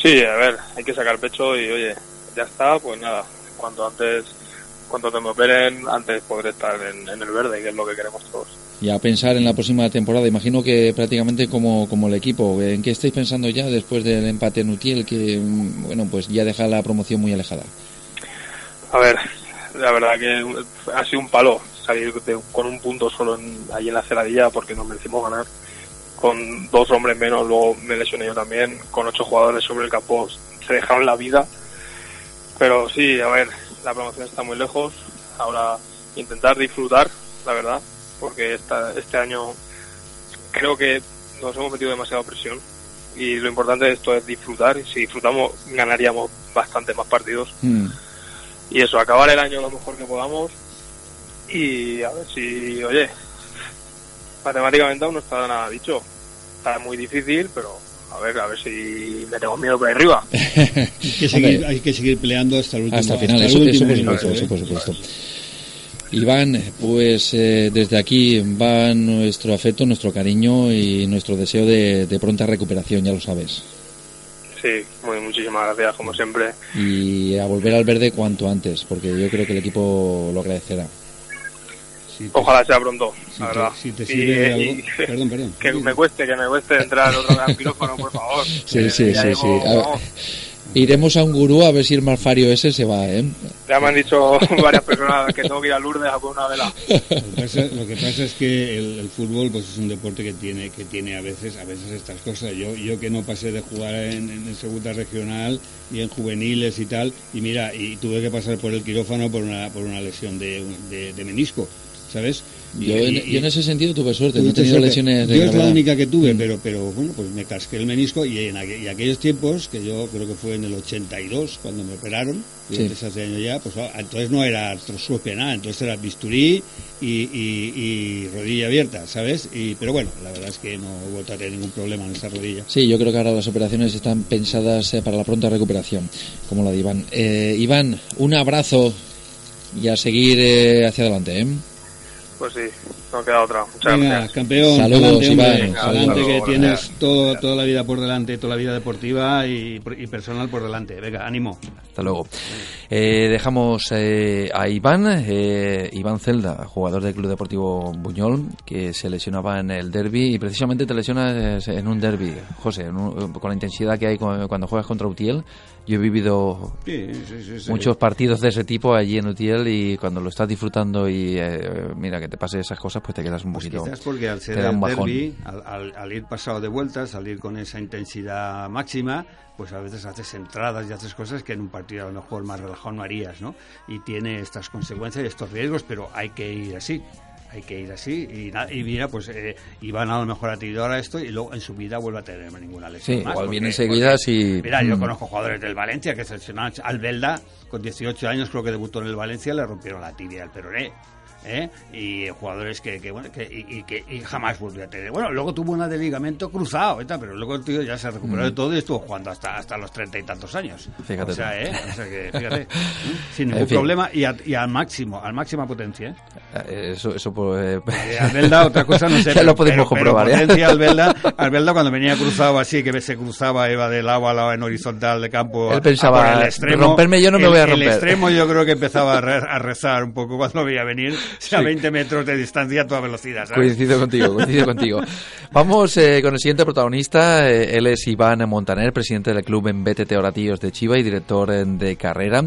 Sí, a ver, hay que sacar pecho y oye, ya está, pues nada, cuanto antes, cuanto te me operen, antes podré estar en, en el verde, que es lo que queremos todos. Y a pensar en la próxima temporada, imagino que prácticamente como, como el equipo, ¿en qué estáis pensando ya después del empate en Utiel, que mm, bueno, pues ya deja la promoción muy alejada? A ver, la verdad que ha sido un palo salir de- con un punto solo en, ahí en la ceradilla porque nos merecimos ganar. Con dos hombres menos, luego me lesioné yo también, con ocho jugadores sobre el campo se dejaron la vida. Pero sí, a ver, la promoción está muy lejos. Ahora intentar disfrutar, la verdad, porque esta, este año creo que nos hemos metido demasiada presión y lo importante de esto es disfrutar y si disfrutamos ganaríamos bastante más partidos Mm. y eso, acabar el año lo mejor que podamos y a ver si, oye, matemáticamente aún no está nada dicho. Está muy difícil, pero a ver, a ver si me tengo miedo por ahí arriba. Hay que seguir, Hombre. hay que seguir peleando hasta el último Hasta el final, hasta eso, el eso último por minuto, supuesto, eso por supuesto. Iván, pues eh, desde aquí va nuestro afecto, nuestro cariño y nuestro deseo de, de pronta recuperación, ya lo sabes. Sí, muy, muchísimas gracias, como siempre. Y a volver al verde cuanto antes, porque yo creo que el equipo lo agradecerá. Si te- Ojalá sea pronto, si la te- verdad. si te Y- sirve de algo- y- Perdón, perdón. que me cueste, que me cueste entrar otra vez al quirófano, por favor. Sí, Eh, sí, sí, digo, sí. A ver. vamos, Iremos a un gurú a ver si el malfario ese se va, ¿eh? Ya me han dicho varias personas que tengo que ir a Lourdes a poner una vela. Lo que pasa, lo que pasa es que el, el fútbol pues es un deporte que tiene que tiene a veces a veces estas cosas. Yo yo que no pasé de jugar en, en segunda regional y en juveniles y tal y mira y tuve que pasar por el quirófano por una por una lesión de, de, de menisco, ¿sabes? Y- Yo, en, y- yo en ese sentido tuve suerte, no he tenido suerte. lesiones de Yo es la única que tuve, pero, pero bueno, pues me casqué el menisco y en aqu- y aquellos tiempos, que yo creo que fue en el 82 cuando me operaron, y Sí. antes hace años ya, pues ah, entonces no era artroscopia nada, entonces era bisturí y, rodilla abierta, ¿sabes? Y, pero bueno, la verdad es que no hubo a tener ningún problema en esa rodilla. Sí, yo creo que ahora las operaciones están pensadas eh, para la pronta recuperación, como la de Iván. Eh, Iván, un abrazo y a seguir eh, hacia adelante, ¿eh? Pues sí, no queda otra. Muchas Venga, gracias. campeón, Saludos, adelante, Saludos, que tienes gracias. todo, toda la vida por delante, toda la vida deportiva y, y personal por delante. Venga, ánimo. Hasta luego. Eh, dejamos eh, a Iván, eh, Iván Celda, jugador del Club Deportivo Buñol, que se lesionaba en el derby y precisamente te lesionas en un derby, José, en un- con la intensidad que hay cu- cuando juegas contra Utiel. Yo he vivido Sí, sí, sí, sí. muchos partidos de ese tipo allí en Utiel y cuando lo estás disfrutando y eh, mira que te pase esas cosas, pues te quedas un Pues poquito. quizás porque al ser el derbi, al, al- al ir pasado de vueltas, salir con esa intensidad máxima, pues a veces haces entradas y haces cosas que en un partido a lo mejor más relajado no harías, ¿no? Y tiene estas consecuencias y estos riesgos, pero hay que ir así. Hay que ir así y, mira, pues eh, Iván a lo mejor ha tenido ahora esto y luego en su vida vuelve a tener ninguna lesión. Sí, más, igual porque- viene enseguida porque, si- Mira, yo Mm. conozco jugadores del Valencia que se lesionaron. Al Belda, con 18 años, creo que debutó en el Valencia, le rompieron la tibia al peroné. ¿Eh? y jugadores que, que, bueno, que, y, y que y jamás volvió a tener. Bueno, luego tuvo una de ligamento cruzado, ¿eh? pero luego el tío ya se recuperó de todo y estuvo jugando hasta, hasta los treinta y tantos años. Fíjate O sea. ¿eh? O sea que, fíjate, sin ningún En fin. problema y, a- y al máximo, al máxima potencia. ¿eh? Eh, Eso, eso pues, Eh, Albelda, otra cosa no sé. Ya pero- lo podemos pero- comprobar, Pero ¿eh? potencia Albelda, Albelda cuando venía cruzado así, que se cruzaba, iba de lado a lado en horizontal de campo. Él pensaba, el extremo. romperme yo no me El- voy a El romper. extremo yo creo que empezaba a, re- a rezar un poco cuando veía venir, sea, a Sí. 20 metros de distancia a toda velocidad, ¿sabes? Coincido contigo, coincido contigo. Vamos eh, con el siguiente protagonista. eh, él es Iván Montaner, presidente del club en BTT Oratillos de Chiva y director eh, de carrera.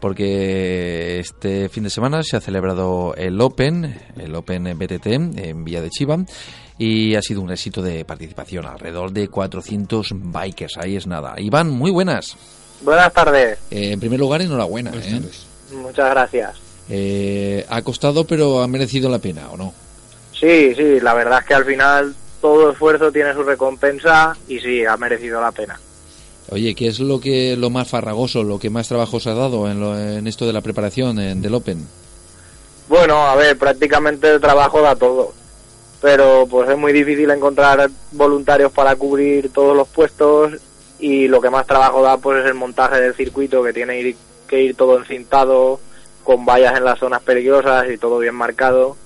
Porque este fin de semana se ha celebrado el Open, el Open BTT en Villa de Chiva, y ha sido un éxito de participación, alrededor de 400 bikers, ahí es nada. Iván, muy buenas. Buenas tardes, Eh, en primer lugar, enhorabuena. Buenas ¿eh? muchas gracias. Eh, ha costado, pero ha merecido la pena, ¿o no? Sí, sí, la verdad es que al final todo esfuerzo tiene su recompensa y sí, ha merecido la pena. Oye, ¿qué es lo que lo más farragoso, lo que más trabajo os ha dado en, lo- en esto de la preparación en- del Open? Bueno, a ver, prácticamente el trabajo da todo, pero pues es muy difícil encontrar voluntarios para cubrir todos los puestos y lo que más trabajo da pues es el montaje del circuito que tiene ir- que ir todo encintado, con vallas en las zonas peligrosas y todo bien marcado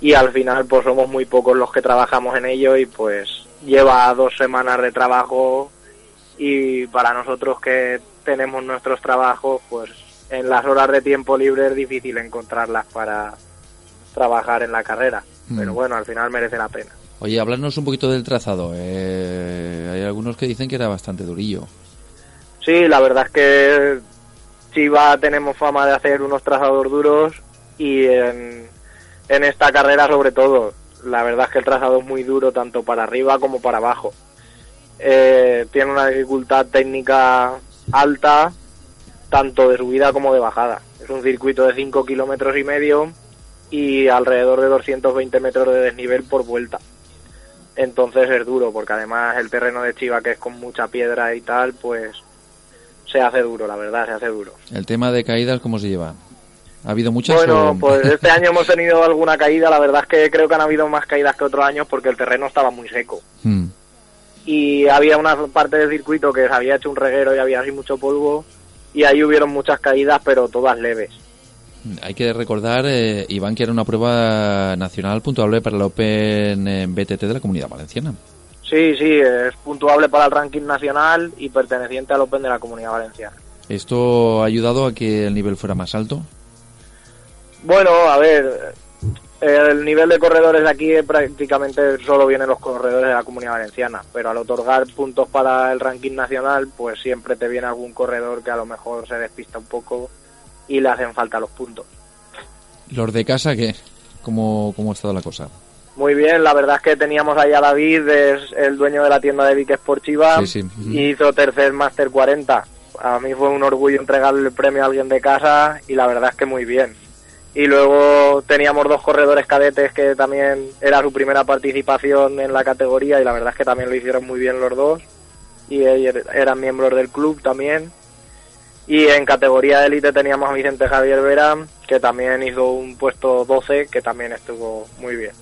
y al final pues somos muy pocos los que trabajamos en ello y pues lleva dos semanas de trabajo y para nosotros que tenemos nuestros trabajos pues en las horas de tiempo libre es difícil encontrarlas para trabajar en la carrera Mm. pero bueno al final merece la pena Oye, hablarnos un poquito del trazado. Eh, hay algunos que dicen que era bastante durillo. sí la verdad es que Chiva tenemos fama de hacer unos trazados duros y en, esta carrera sobre todo. La verdad es que el trazado es muy duro tanto para arriba como para abajo. Eh, tiene una dificultad técnica alta tanto de subida como de bajada. Es un circuito de 5 kilómetros y medio y alrededor de 220 metros de desnivel por vuelta. Entonces es duro porque además el terreno de Chiva que es con mucha piedra y tal pues se hace duro la verdad se hace duro El tema de caídas, ¿cómo se lleva? ¿Ha habido muchas? bueno o- pues este año hemos tenido alguna caída la verdad es que creo que han habido más caídas que otros años porque el terreno estaba muy seco Mm. y había una parte del circuito que se había hecho un reguero y había así mucho polvo y ahí hubieron muchas caídas pero todas leves Hay que recordar, eh, Iván, que era una prueba nacional puntuable para el Open eh, BTT de la Comunidad Valenciana. Sí sí es puntuable para el ranking nacional y perteneciente al Open de la Comunidad Valenciana ¿Esto ha ayudado a que el nivel fuera más alto? Bueno, a ver, el nivel de corredores de aquí prácticamente solo vienen los corredores de la Comunidad Valenciana, pero al otorgar puntos para el ranking nacional, pues siempre te viene algún corredor que a lo mejor se despista un poco y le hacen falta los puntos. ¿Los de casa qué? ¿Cómo, cómo ha estado la cosa? Muy bien, la verdad es que teníamos ahí a David, es el dueño de la tienda de Vic Sportiva, Sí, sí. Hizo tercer Master 40. A mí fue un orgullo entregarle el premio a alguien de casa y la verdad es que muy bien. Y luego teníamos dos corredores cadetes que también era su primera participación en la categoría y la verdad es que también lo hicieron muy bien los dos. Y ellos eran miembros del club también. Y en categoría élite teníamos a Vicente Javier Vera, que también hizo un puesto 12, que también estuvo muy bien.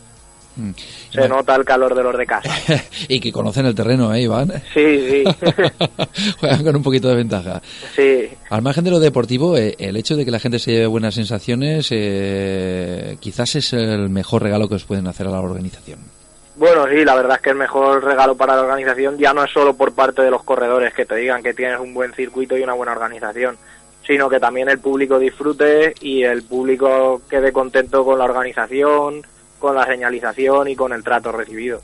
Mm. Se Bueno, nota el calor de los de casa. y que conocen el terreno, ¿eh, Iván? Sí, sí. Juegan con un poquito de ventaja. sí. Al margen de lo deportivo, eh, el hecho de que la gente se lleve buenas sensaciones eh, quizás es el mejor regalo que os pueden hacer a la organización. Bueno, sí, la verdad es que el mejor regalo para la organización ya no es solo por parte de los corredores que te digan que tienes un buen circuito y una buena organización, sino que también el público disfrute y el público quede contento con la organización, con la señalización y con el trato recibido.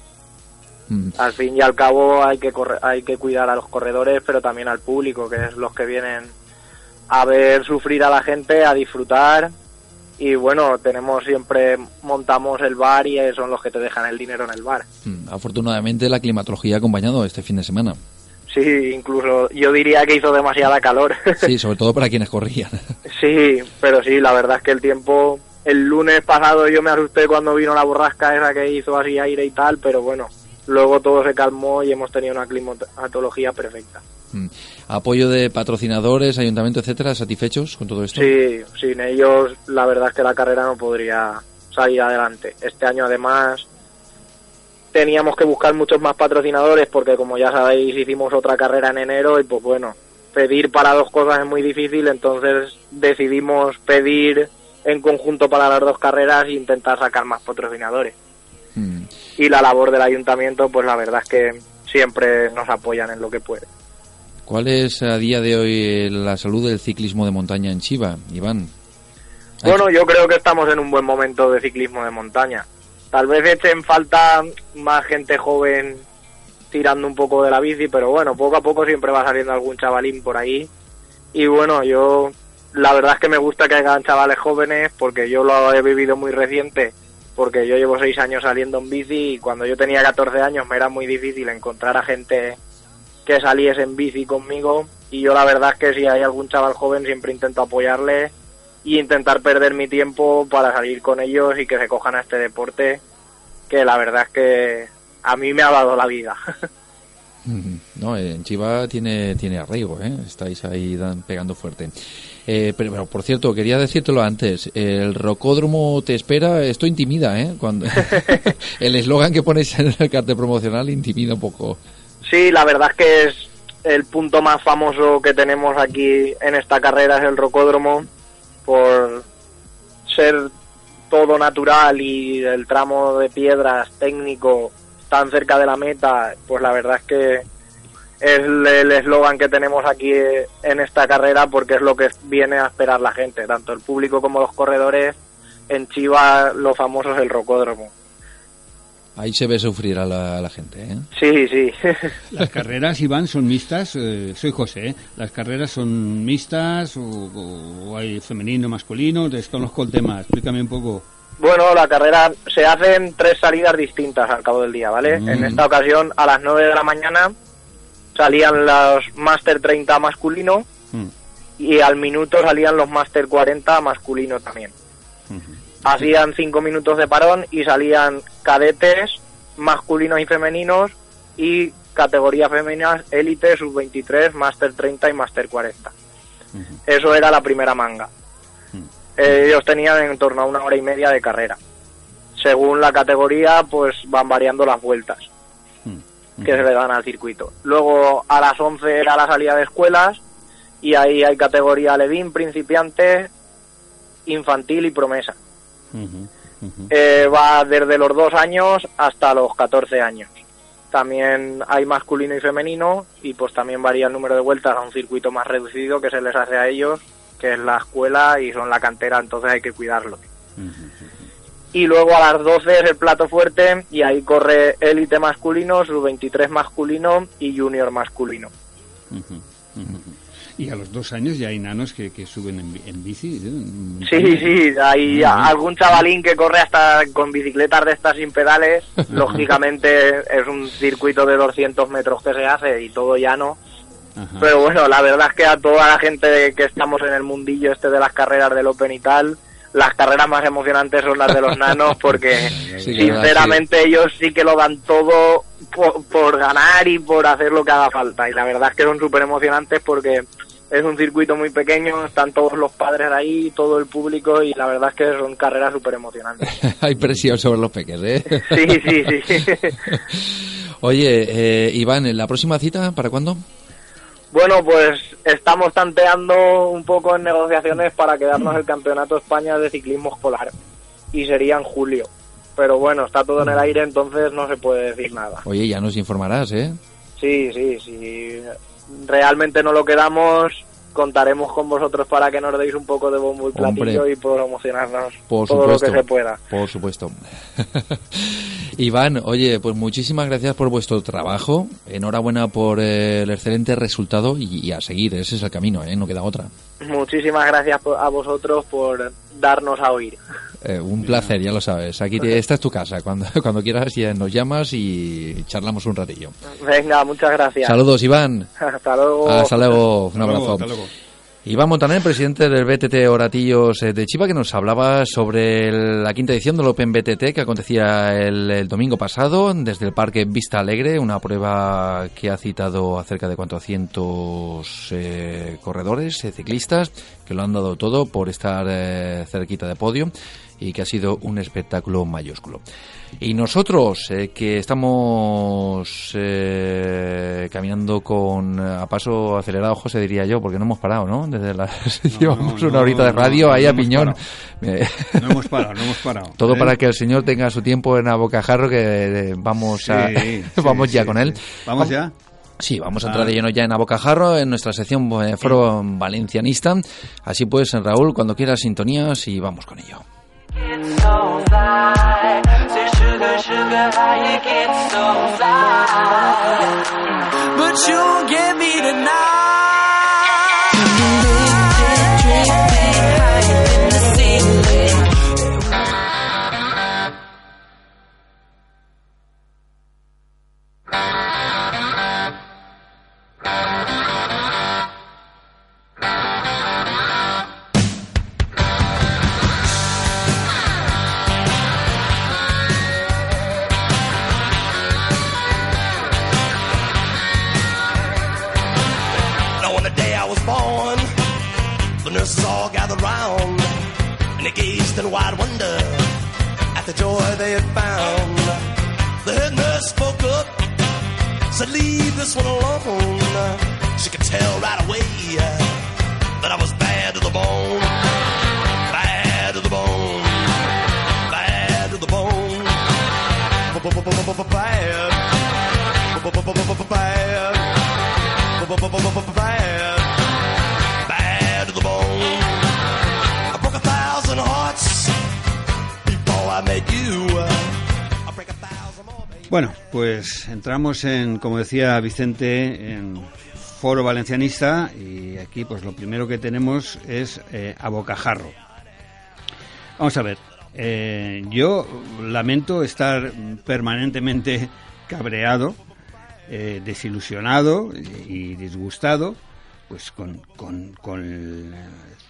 Mm. Al fin y al cabo hay que corre- hay que cuidar a los corredores, pero también al público, que es los que vienen a ver sufrir a la gente, a disfrutar y bueno, tenemos siempre montamos el bar y eh, son los que te dejan el dinero en el bar. Mm. Afortunadamente la climatología ha acompañado este fin de semana. Sí, incluso yo diría que hizo demasiada calor. Sí, sobre todo para quienes corrían. sí, pero sí, la verdad es que el tiempo el lunes pasado yo me asusté cuando vino la borrasca esa que hizo así aire y tal, pero bueno, luego todo se calmó y hemos tenido una climatología perfecta. Mm. Apoyo de patrocinadores, ayuntamiento, etcétera, ¿satisfechos con todo esto? Sí, sin ellos la verdad es que la carrera no podría salir adelante. Este año además teníamos que buscar muchos más patrocinadores porque como ya sabéis hicimos otra carrera en enero y pues bueno, pedir para dos cosas es muy difícil, entonces decidimos pedir en conjunto para las dos carreras e intentar sacar más patrocinadores. Mm. Y la labor del ayuntamiento, pues la verdad es que siempre nos apoyan en lo que pueden. ¿Cuál es a día de hoy la salud del ciclismo de montaña en Chiva, Iván? Bueno, yo creo que estamos en un buen momento de ciclismo de montaña. Tal vez echen falta más gente joven tirando un poco de la bici, pero bueno, poco a poco siempre va saliendo algún chavalín por ahí. Y bueno, yo la verdad es que me gusta que hagan chavales jóvenes porque yo lo he vivido muy reciente, porque yo llevo seis años saliendo en bici y cuando yo tenía 14 años me era muy difícil encontrar a gente que saliese en bici conmigo y yo la verdad es que si hay algún chaval joven siempre intento apoyarle y intentar perder mi tiempo para salir con ellos y que se cojan a este deporte que la verdad es que a mí me ha dado la vida. No, en Chiva tiene, tiene arraigo, ¿eh? estáis ahí pegando fuerte. Eh, pero, por cierto, quería decírtelo antes, el rocódromo te espera, esto intimida, ¿eh? Cuando, el eslogan que pones en el cartel promocional intimida un poco. Sí, la verdad es que es el punto más famoso que tenemos aquí en esta carrera, es el rocódromo, por ser todo natural y el tramo de piedras técnico tan cerca de la meta, pues la verdad es que es el eslogan que tenemos aquí en esta carrera porque es lo que viene a esperar la gente, tanto el público como los corredores. En Chiva lo famoso es el rocódromo. Ahí se ve sufrir a la, gente, ¿eh? Sí, sí. Las carreras, Iván, son mixtas. Eh, soy José, ¿eh? ¿Las carreras son mixtas o, hay femenino, masculino? Desconozco el tema. Explícame un poco. Bueno, la carrera se hacen tres salidas distintas al cabo del día, ¿vale? Mm. En esta ocasión, a las 9 de la mañana, salían los Master 30 masculino mm. y al minuto salían los Master 40 masculino también hacían cinco minutos de parón y salían cadetes masculinos y femeninos y categorías femeninas élite, sub-23, máster 30 y máster 40. Eso era la primera manga. ellos tenían en torno a una hora y media de carrera. Según la categoría, pues van variando las vueltas que se le dan al circuito. Luego a las 11 era la salida de escuelas y ahí hay categoría Levin, principiante, infantil y promesa. Eh, va desde los dos años hasta los 14 años. También hay masculino y femenino y pues también varía el número de vueltas a un circuito más reducido que se les hace a ellos, que es la escuela y son la cantera, entonces hay que cuidarlos. Y luego a las 12 es el plato fuerte y ahí corre élite masculino, sub 23 masculino y junior masculino. Y a los dos años ya hay nanos que, que suben en, bici. ¿eh? Sí, sí, hay algún chavalín que corre hasta con bicicletas de estas sin pedales. Lógicamente es un circuito de 200 metros que se hace y todo llano. Pero bueno, la verdad es que a toda la gente que estamos en el mundillo este de las carreras del Open y tal, las carreras más emocionantes son las de los nanos porque sinceramente ellos sí que lo dan todo por, ganar y por hacer lo que haga falta y la verdad es que son súper emocionantes porque es un circuito muy pequeño, están todos los padres ahí, todo el público y la verdad es que son carreras súper emocionantes. Hay presión sobre los peques, ¿eh? sí, sí, sí. Oye, eh, Iván, ¿la próxima cita para cuándo? Bueno, pues estamos tanteando un poco en negociaciones para quedarnos el Campeonato España de Ciclismo Escolar y sería en julio. Pero bueno, está todo en el aire, entonces no se puede decir nada. Oye, ya nos informarás, ¿eh? Sí, sí, sí. Realmente no lo quedamos, contaremos con vosotros para que nos deis un poco de bombo y platillo y promocionarnos por todo lo que se pueda. Por supuesto. Iván, oye, pues muchísimas gracias por vuestro trabajo. Enhorabuena por el excelente resultado y, a seguir, ese es el camino, ¿eh? no queda otra. Muchísimas gracias a vosotros por darnos a oír. Eh, un placer, ya lo sabes. Aquí esta es tu casa. Cuando, cuando quieras ya nos llamas y charlamos un ratillo. Venga, muchas gracias. Saludos, Iván. Hasta luego. Hasta luego. Un abrazo. Iván Montaner, presidente del BTT Oratillos eh, de Chiva, que nos hablaba sobre la quinta edición del Open BTT que acontecía el, domingo pasado desde el Parque Vista Alegre, una prueba que ha citado a cerca de 400 eh, corredores, eh, ciclistas, que lo han dado todo por estar cerquita de podio y que ha sido un espectáculo mayúsculo. Y nosotros, eh, que estamos eh, caminando con a paso acelerado, José, diría yo, porque no hemos parado, ¿no? Desde las... llevamos una horita de radio ahí a piñón. No hemos parado, no hemos parado. Todo para que el señor tenga su tiempo en Abocajarro, que eh, vamos, a, vamos ya con él. ¿Vamos ya? Sí, vamos a entrar de lleno ya en Abocajarro, en nuestra sección Foro Valencianista. Así pues, Raúl, cuando quieras sintonías y vamos con ello. so fly，随时跟时跟 high，it get so fly。But you give me the night，drink the you. Said, Leave this one alone. She could tell right away that I was bad to the bone. Bad to the bone. Bad to the bone. Bad. Bad. Bad. Bueno, pues entramos en, como decía Vicente, en Foro Valencianista y aquí pues lo primero que tenemos es eh, a bocajarro. Vamos a ver, eh, yo lamento estar permanentemente cabreado, eh, desilusionado y disgustado pues con, con, el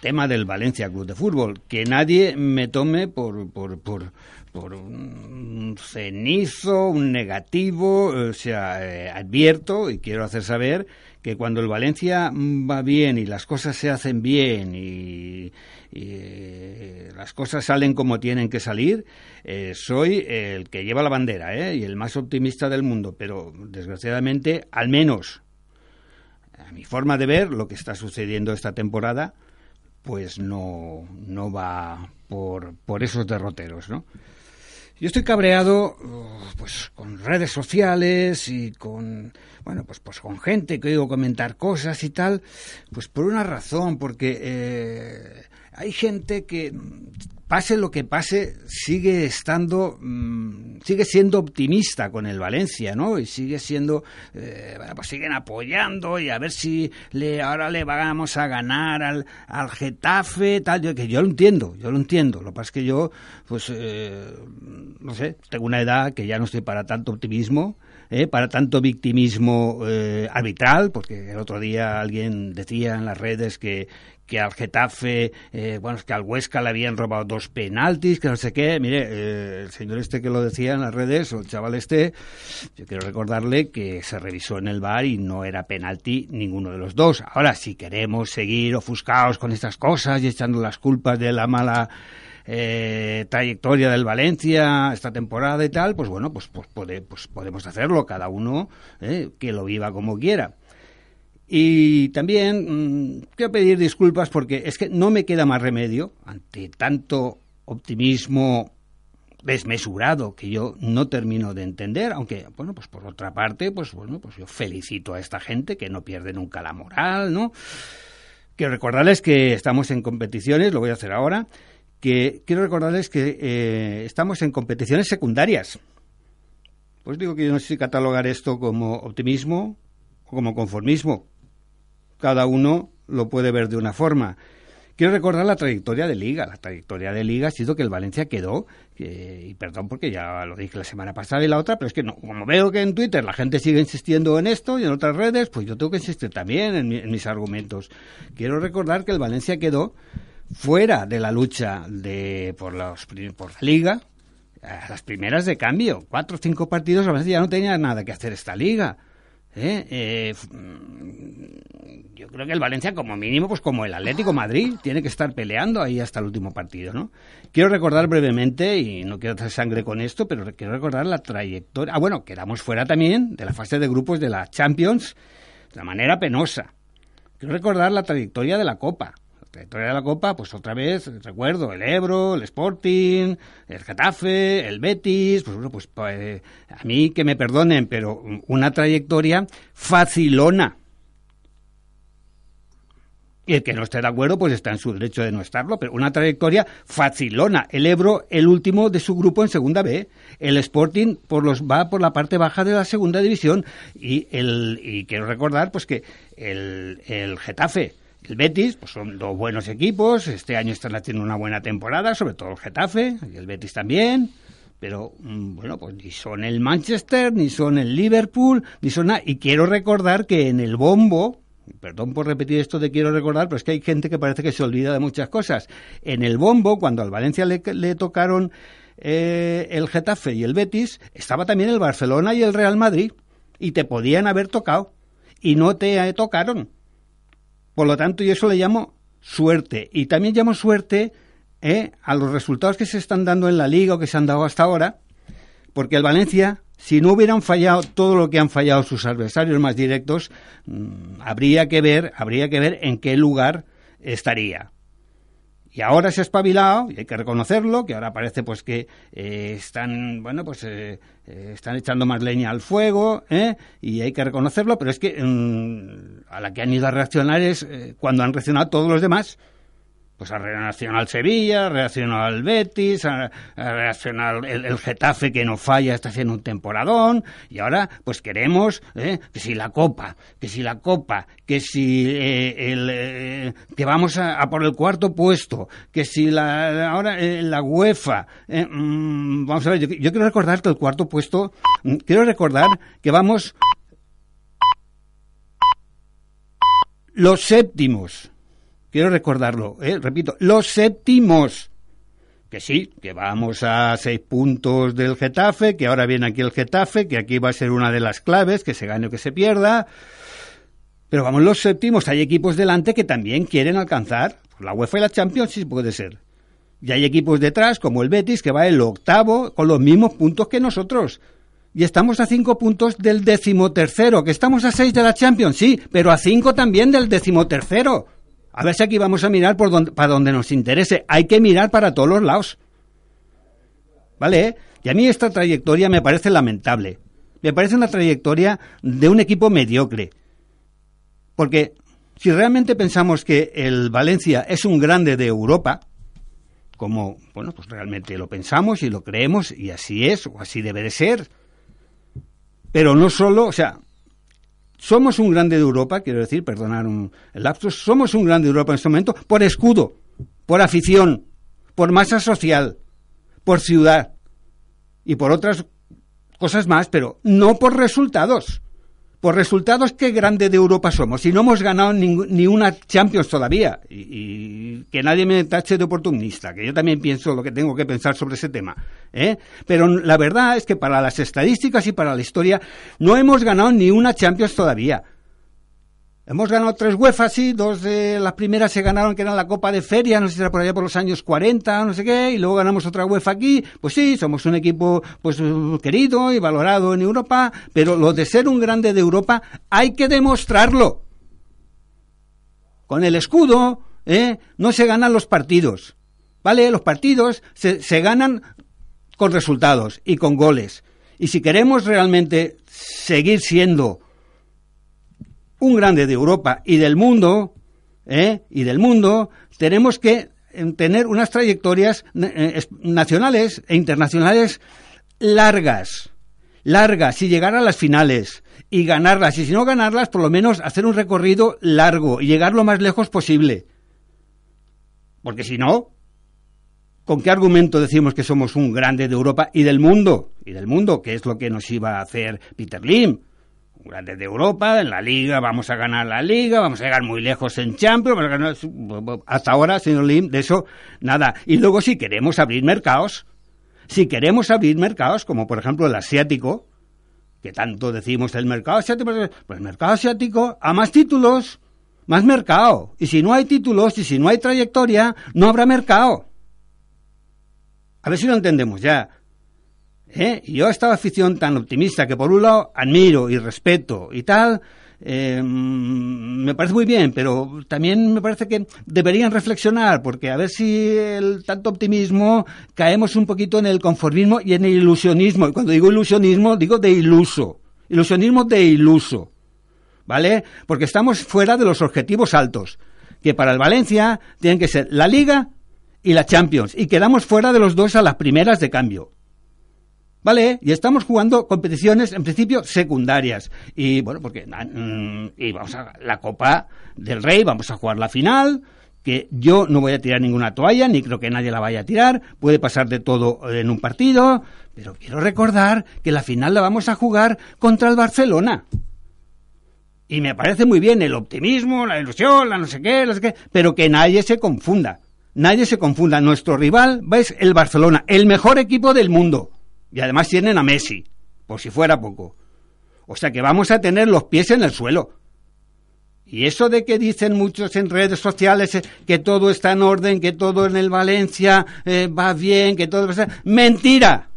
tema del Valencia Club de Fútbol. Que nadie me tome por, por, por, por un cenizo, un negativo, o sea, eh, advierto y quiero hacer saber que cuando el Valencia va bien y las cosas se hacen bien y, eh, las cosas salen como tienen que salir, eh, soy el que lleva la bandera y el más optimista del mundo, pero desgraciadamente, al menos a mi forma de ver, lo que está sucediendo esta temporada, pues no, no va por, por esos derroteros, ¿no? Yo estoy cabreado pues con redes sociales y con bueno pues pues con gente que oigo comentar cosas y tal pues por una razón porque eh, hay gente que pase lo que pase, sigue estando, mm, sigue siendo optimista con el Valencia, ¿no? Y sigue siendo, eh, pues siguen apoyando y a ver si le, ahora le vamos a ganar al, al Getafe, tal, yo, que yo lo entiendo, yo lo entiendo. Lo que pasa es que yo, pues, eh, no sé, tengo una edad que ya no estoy para tanto optimismo, ¿eh? para tanto victimismo eh, arbitral, porque el otro día alguien decía en las redes que, que al Getafe, eh, bueno, que al Huesca le habían robado dos penaltis, que no sé qué. Mire, eh, el señor este que lo decía en las redes, o el chaval este, yo quiero recordarle que se revisó en el bar y no era penalti ninguno de los dos. Ahora, si queremos seguir ofuscados con estas cosas y echando las culpas de la mala eh, trayectoria del Valencia esta temporada y tal, pues bueno, pues, pues, pues podemos hacerlo, cada uno que lo viva como quiera. Y también mm, quiero pedir disculpas porque es que no me queda más remedio ante tanto optimismo desmesurado que yo no termino de entender, aunque bueno, pues por otra parte, pues bueno, pues yo felicito a esta gente que no pierde nunca la moral, ¿no? Quiero recordarles que estamos en competiciones, lo voy a hacer ahora, que quiero recordarles que eh, estamos en competiciones secundarias. Pues digo que yo no sé si catalogar esto como optimismo o como conformismo cada uno lo puede ver de una forma. Quiero recordar la trayectoria de Liga. La trayectoria de Liga ha sido que el Valencia quedó, y perdón porque ya lo dije la semana pasada y la otra, pero es que no, como veo que en Twitter la gente sigue insistiendo en esto y en otras redes, pues yo tengo que insistir también en, en mis argumentos. Quiero recordar que el Valencia quedó fuera de la lucha de por, los, por la Liga, las primeras de cambio. Cuatro o cinco partidos, a ya no tenía nada que hacer esta Liga. ¿eh? Eh, mm, yo creo que el Valencia, como mínimo, pues como el Atlético Madrid, tiene que estar peleando ahí hasta el último partido, ¿no? Quiero recordar brevemente, y no quiero hacer sangre con esto, pero quiero recordar la trayectoria. Ah, bueno, quedamos fuera también de la fase de grupos de la Champions de manera penosa. Quiero recordar la trayectoria de la Copa trayectoria de la Copa, pues otra vez, recuerdo, el Ebro, el Sporting, el Getafe, el Betis, pues bueno, pues, pues a mí que me perdonen, pero una trayectoria facilona. Y el que no esté de acuerdo, pues está en su derecho de no estarlo, pero una trayectoria facilona. El Ebro, el último de su grupo en Segunda B. El Sporting por los, va por la parte baja de la Segunda División. Y, el, y quiero recordar pues que el, el Getafe, el Betis, pues son dos buenos equipos. Este año están haciendo una buena temporada, sobre todo el Getafe y el Betis también. Pero mm, bueno, pues ni son el Manchester, ni son el Liverpool, ni son nada. Y quiero recordar que en el bombo, perdón por repetir esto de quiero recordar, pero es que hay gente que parece que se olvida de muchas cosas. En el bombo, cuando al Valencia le, le tocaron eh, el Getafe y el Betis, estaba también el Barcelona y el Real Madrid. Y te podían haber tocado. Y no te tocaron. Por lo tanto, yo eso le llamo suerte. Y también llamo suerte eh, a los resultados que se están dando en la liga o que se han dado hasta ahora, porque el Valencia, si no hubieran fallado todo lo que han fallado sus adversarios más directos, mm, habría que ver, habría que ver en qué lugar estaría. Y ahora se ha espabilado, y hay que reconocerlo, que ahora parece pues que eh, están, bueno, pues eh, eh, están echando más leña al fuego, y hay que reconocerlo, pero es que mm, a la que han ido a reaccionar es cuando han reaccionado todos los demás pues ha reaccionado al Sevilla, ha reaccionado al Betis, ha, reaccionado el, el, Getafe que no falla, está haciendo un temporadón, y ahora pues queremos ¿eh? que si la Copa, que si la Copa, que si eh, el, eh, que vamos a, por el cuarto puesto, que si la ahora la UEFA, mmm, vamos a ver, yo, yo, quiero recordar que el cuarto puesto, mm, quiero recordar que vamos los séptimos quiero recordarlo, ¿eh? repito, los séptimos. Que sí, que vamos a seis puntos del Getafe, que ahora viene aquí el Getafe, que aquí va a ser una de las claves, que se gane o que se pierda. Pero vamos los séptimos, hay equipos delante que también quieren alcanzar la UEFA y la Champions, sí puede ser. Y hay equipos detrás, como el Betis, que va el octavo con los mismos puntos que nosotros. Y estamos a cinco puntos del decimotercero, que estamos a seis de la Champions, sí, pero a cinco también del decimotercero. A ver si aquí vamos a mirar por donde, para donde nos interese. Hay que mirar para todos los lados. ¿Vale? Y a mí esta trayectoria me parece lamentable. Me parece una trayectoria de un equipo mediocre. Porque si realmente pensamos que el Valencia es un grande de Europa, como, bueno, pues realmente lo pensamos y lo creemos y así es o así debe de ser. Pero no solo, o sea, somos un grande de Europa, quiero decir, perdonar un, el lapsus, somos un grande de Europa en este momento por escudo, por afición, por masa social, por ciudad y por otras cosas más, pero no por resultados. Por resultados, qué grande de Europa somos. Y no hemos ganado ni, ni una Champions todavía. Y, y, que nadie me tache de oportunista, que yo también pienso lo que tengo que pensar sobre ese tema. ¿eh? Pero la verdad es que para las estadísticas y para la historia no hemos ganado ni una Champions todavía. Hemos ganado tres UEFA, sí, dos de las primeras se ganaron, que eran la Copa de Feria, no sé si era por allá por los años 40, no sé qué, y luego ganamos otra UEFA aquí. Pues sí, somos un equipo pues querido y valorado en Europa, pero lo de ser un grande de Europa hay que demostrarlo. Con el escudo, ¿eh? no se ganan los partidos. ¿Vale? Los partidos se, se ganan con resultados y con goles. Y si queremos realmente seguir siendo un grande de Europa y del mundo, ¿eh? y del mundo, tenemos que eh, tener unas trayectorias eh, nacionales e internacionales largas, largas, y llegar a las finales y ganarlas, y si no ganarlas, por lo menos hacer un recorrido largo y llegar lo más lejos posible. Porque si no, ¿con qué argumento decimos que somos un grande de Europa y del mundo? Y del mundo, que es lo que nos iba a hacer Peter Lim. Un grande de Europa, en la Liga, vamos a ganar la Liga, vamos a llegar muy lejos en Champions. vamos a ganar- Hasta ahora, señor Lim, de eso nada. Y luego, si queremos abrir mercados, si queremos abrir mercados, como por ejemplo el asiático, que tanto decimos el mercado asiático, pues el mercado asiático a más títulos, más mercado. Y si no hay títulos y si no hay trayectoria, no habrá mercado. A ver si lo entendemos ya. ¿Eh? Y yo esta afición tan optimista que por un lado admiro y respeto y tal, eh, mm, me parece muy bien, pero también me parece que deberían reflexionar, porque a ver si el tanto optimismo caemos un poquito en el conformismo y en el ilusionismo. Y cuando digo ilusionismo, digo de iluso. Ilusionismo de iluso. ¿Vale? Porque estamos fuera de los objetivos altos, que para el Valencia tienen que ser la Liga y la Champions, y quedamos fuera de los dos a las primeras de cambio. ¿Vale? Y estamos jugando competiciones, en principio, secundarias. Y bueno, porque. mm, Y vamos a la Copa del Rey, vamos a jugar la final. Que yo no voy a tirar ninguna toalla, ni creo que nadie la vaya a tirar. Puede pasar de todo en un partido. Pero quiero recordar que la final la vamos a jugar contra el Barcelona. Y me parece muy bien el optimismo, la ilusión, la no sé qué, no sé qué, pero que nadie se confunda. Nadie se confunda. Nuestro rival es el Barcelona, el mejor equipo del mundo. Y además tienen a Messi, por si fuera poco. O sea que vamos a tener los pies en el suelo. Y eso de que dicen muchos en redes sociales eh, que todo está en orden, que todo en el Valencia eh, va bien, que todo... va- Mentira.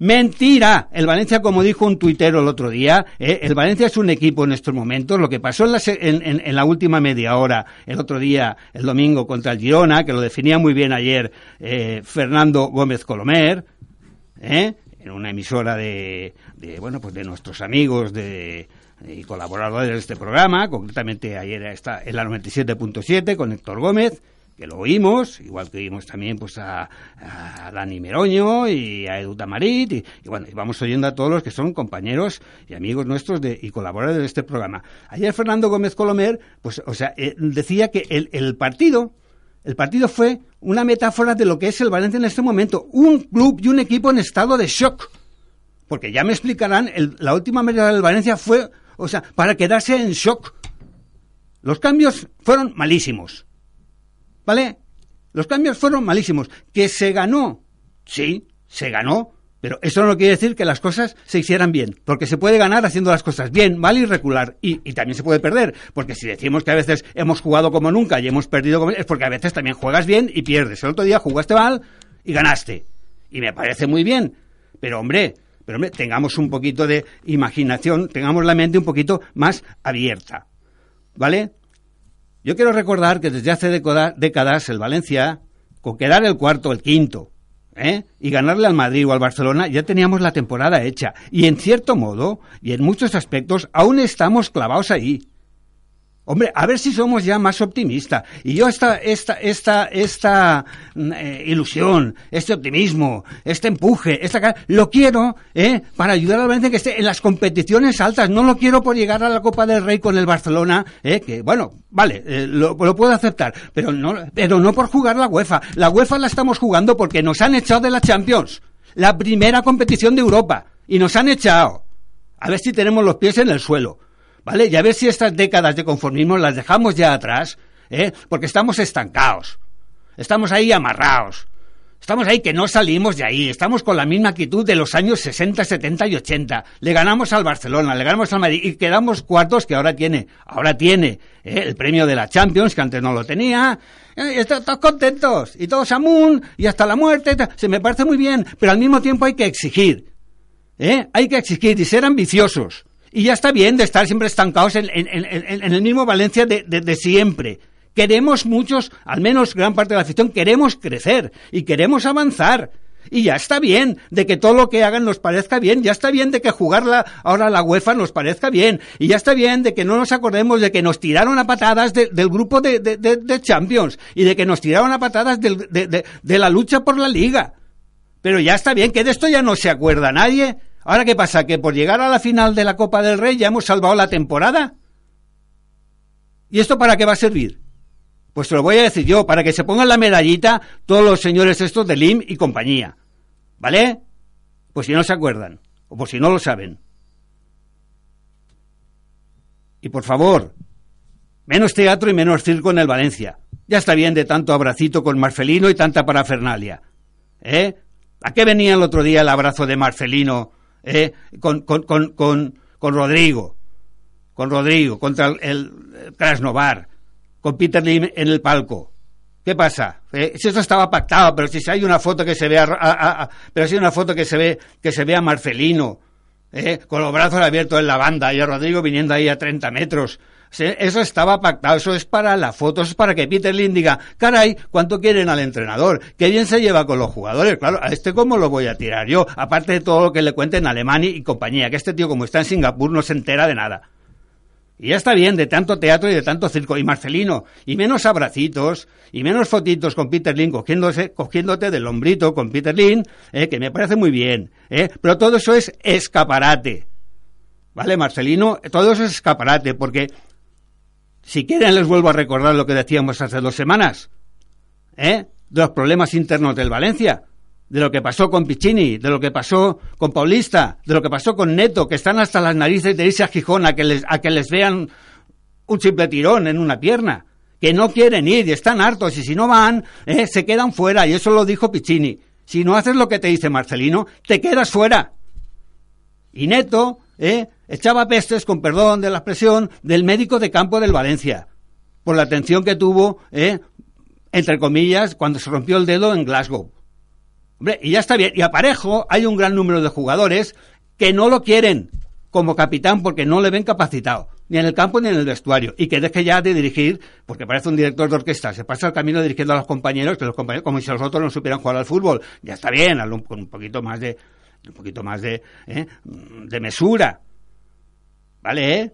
Mentira. El Valencia, como dijo un tuitero el otro día, eh, el Valencia es un equipo en estos momentos. Lo que pasó en la, en- la última media hora, el otro día, el domingo, contra el Girona, que lo definía muy bien ayer Fernando Gómez Colomer, ¿eh? en una emisora de, de, bueno, pues de nuestros amigos de, y colaboradores de este programa, concretamente ayer está en la 97.7 con Héctor Gómez, que lo oímos, igual que oímos también pues a, a Dani Meroño y a Edu Tamarit, y, y bueno, y vamos oyendo a todos los que son compañeros y amigos nuestros de, y colaboradores de este programa. Ayer Fernando Gómez Colomer, pues, o sea, eh, decía que el, el partido, el partido fue una metáfora de lo que es el Valencia en este momento, un club y un equipo en estado de shock. Porque ya me explicarán, la última media hora del Valencia fue, o sea, para quedarse en shock. Los cambios fueron malísimos. ¿Vale? Los cambios fueron malísimos. Que se ganó, sí, se ganó, pero eso no quiere decir que las cosas se hicieran bien, porque se puede ganar haciendo las cosas bien, mal y regular, y, también se puede perder, porque si decimos que a veces hemos jugado como nunca y hemos perdido como es porque a veces también juegas bien y pierdes. El otro día jugaste mal y ganaste, y me parece muy bien, pero hombre, pero hombre, tengamos un poquito de imaginación, tengamos la mente un poquito más abierta, ¿vale? Yo quiero recordar que desde hace décadas el Valencia, con quedar el cuarto, el quinto, ¿eh? y ganarle al Madrid o al Barcelona, ya teníamos la temporada hecha. Y en cierto modo, y en muchos aspectos, aún estamos clavados ahí. Hombre, a ver si somos ya más optimistas. Y yo esta, esta, esta, esta mm, eh, ilusión, este optimismo, este empuje, esta, lo quiero ¿eh? para ayudar al Valencia que esté en las competiciones altas. No lo quiero por llegar a la Copa del Rey con el Barcelona, ¿eh? que bueno, vale, eh, lo, lo puedo aceptar, pero no, pero no por jugar la UEFA. La UEFA la estamos jugando porque nos han echado de la Champions, la primera competición de Europa, y nos han echado. A ver si tenemos los pies en el suelo. ¿Vale? Y a ver si estas décadas de conformismo las dejamos ya atrás, ¿eh? Porque estamos estancados. Estamos ahí amarrados. Estamos ahí que no salimos de ahí. Estamos con la misma actitud de los años 60, 70 y 80. Le ganamos al Barcelona, le ganamos al Madrid y quedamos cuartos que ahora tiene. Ahora tiene ¿eh? el premio de la Champions, que antes no lo tenía. Eh, y está- todos contentos. Y todos amun y hasta la muerte. Se me parece muy bien. Pero al mismo tiempo hay que exigir. ¿Eh? Hay que exigir y ser ambiciosos. Y ya está bien de estar siempre estancados en, el mismo Valencia de, siempre. Queremos muchos, al menos gran parte de la afición, queremos crecer y queremos avanzar. Y ya está bien de que todo lo que hagan nos parezca bien, ya está bien de que jugarla ahora la UEFA nos parezca bien, y ya está bien de que no nos acordemos de que nos tiraron a patadas de- del grupo de, de- Champions y de que nos tiraron a patadas de la lucha por la liga. Pero ya está bien, que de esto ya no se acuerda nadie. Ahora, ¿qué pasa? ¿Que por llegar a la final de la Copa del Rey ya hemos salvado la temporada? ¿Y esto para qué va a servir? Pues te lo voy a decir yo, para que se pongan la medallita todos los señores estos de LIM y compañía. ¿Vale? Pues si no se acuerdan, o por si no lo saben. Y por favor, menos teatro y menos circo en el Valencia. Ya está bien de tanto abracito con Marcelino y tanta parafernalia. ¿Eh? ¿A qué venía el otro día el abrazo de Marcelino eh, con, con, con, con, Rodrigo? Con Rodrigo, contra el, el Krasnovar, con Peter Lim en el palco. ¿Qué pasa? Eh, si eso estaba pactado, pero si hay una foto que se ve a- pero si hay una foto que se ve que se ve a Marcelino eh, con los brazos abiertos en la banda y a Rodrigo viniendo ahí a 30 metros. Eso estaba pactado, eso es para la foto, eso es para que Peter Lin diga, caray, ¿cuánto quieren al entrenador? Qué bien se lleva con los jugadores. Claro, a este cómo lo voy a tirar yo, aparte de todo lo que le cuenten Alemania y compañía, que este tío como está en Singapur no se entera de nada. Y ya está bien de tanto teatro y de tanto circo. Y Marcelino, y menos abracitos, y menos fotitos con Peter Lin cogiéndose, cogiéndote del hombrito con Peter Lin, eh, que me parece muy bien. Eh, pero todo eso es escaparate. ¿Vale, Marcelino? Todo eso es escaparate, porque si quieren les vuelvo a recordar lo que decíamos hace dos semanas, ¿eh? De los problemas internos del Valencia, de lo que pasó con Piccini, de lo que pasó con Paulista, de lo que pasó con Neto, que están hasta las narices de irse a Gijón a que les, a que les vean un simple tirón en una pierna, que no quieren ir y están hartos y si no van, ¿eh? se quedan fuera y eso lo dijo Piccini. Si no haces lo que te dice Marcelino, te quedas fuera. Y Neto, ¿eh? Echaba pestes, con perdón de la expresión, del médico de campo del Valencia, por la atención que tuvo, ¿eh? entre comillas, cuando se rompió el dedo en Glasgow. Hombre, y ya está bien. Y a Parejo hay un gran número de jugadores que no lo quieren como capitán porque no le ven capacitado, ni en el campo ni en el vestuario, y que deje ya de dirigir, porque parece un director de orquesta, se pasa el camino dirigiendo a los compañeros, que los compañeros, como si los otros no supieran jugar al fútbol. Ya está bien, hazlo con un poquito más de, un poquito más de, ¿eh? de mesura. ¿Vale?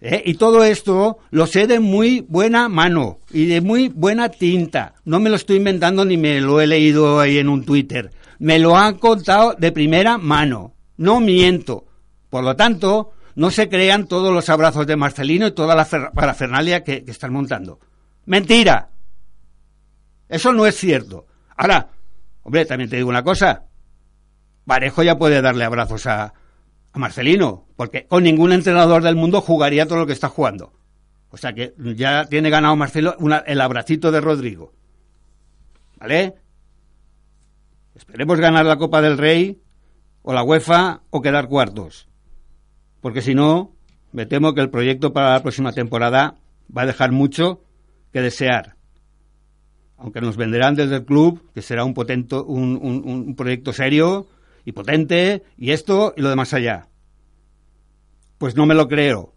eh? Y todo esto lo sé de muy buena mano y de muy buena tinta. No me lo estoy inventando ni me lo he leído ahí en un Twitter. Me lo han contado de primera mano. No miento. Por lo tanto, no se crean todos los abrazos de Marcelino y toda la fer- parafernalia que, que están montando. Mentira. Eso no es cierto. Ahora, hombre, también te digo una cosa. Parejo ya puede darle abrazos a, a Marcelino, porque con ningún entrenador del mundo jugaría todo lo que está jugando. O sea que ya tiene ganado Marcelo una- el abracito de Rodrigo. ¿Vale? Esperemos ganar la Copa del Rey o la UEFA o quedar cuartos. Porque si no, me temo que el proyecto para la próxima temporada va a dejar mucho que desear. Aunque nos venderán desde el club que será un, potento, un, un- un proyecto serio y potente y esto y lo demás allá. Pues no me lo creo.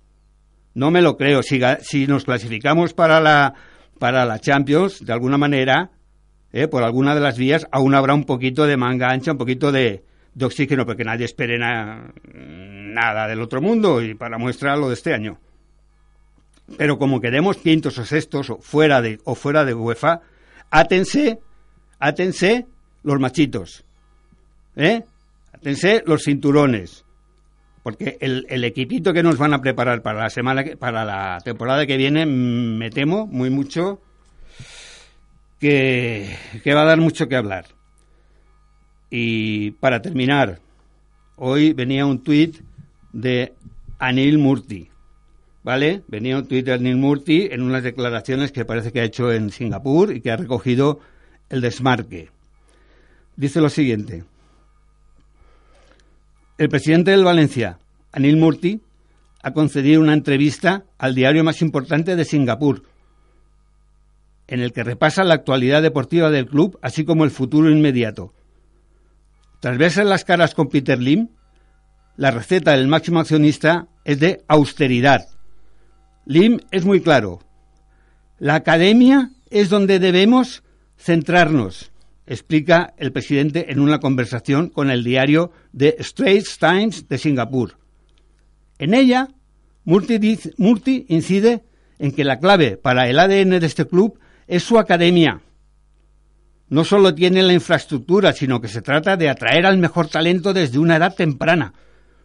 No me lo creo. Si, si nos clasificamos para la, para la Champions, de alguna manera, eh, por alguna de las vías, aún habrá un poquito de manga ancha, un poquito de, de oxígeno, porque nadie espere na- nada del otro mundo y para muestra lo de este año. Pero como quedemos quintos o sextos o fuera de, o fuera de UEFA, átense, átense los machitos. ¿Eh? Átense los cinturones. Porque el, el equipito que nos van a preparar para la semana para la temporada que viene, mm, me temo muy mucho que, que va a dar mucho que hablar. Y para terminar, hoy venía un tuit de Anil Murti. ¿Vale? Venía un tuit de Anil Murti en unas declaraciones que parece que ha hecho en Singapur y que ha recogido el desmarque. Dice lo siguiente. El presidente del Valencia, Anil Murti, ha concedido una entrevista al diario más importante de Singapur, en el que repasa la actualidad deportiva del club, así como el futuro inmediato. Tras verse las caras con Peter Lim, la receta del máximo accionista es de austeridad. Lim es muy claro. La academia es donde debemos centrarnos, explica el presidente en una conversación con el diario The Straits Times de Singapur. En ella, Murti, incide en que la clave para el ADN de este club es su academia. No solo tiene la infraestructura, sino que se trata de atraer al mejor talento desde una edad temprana.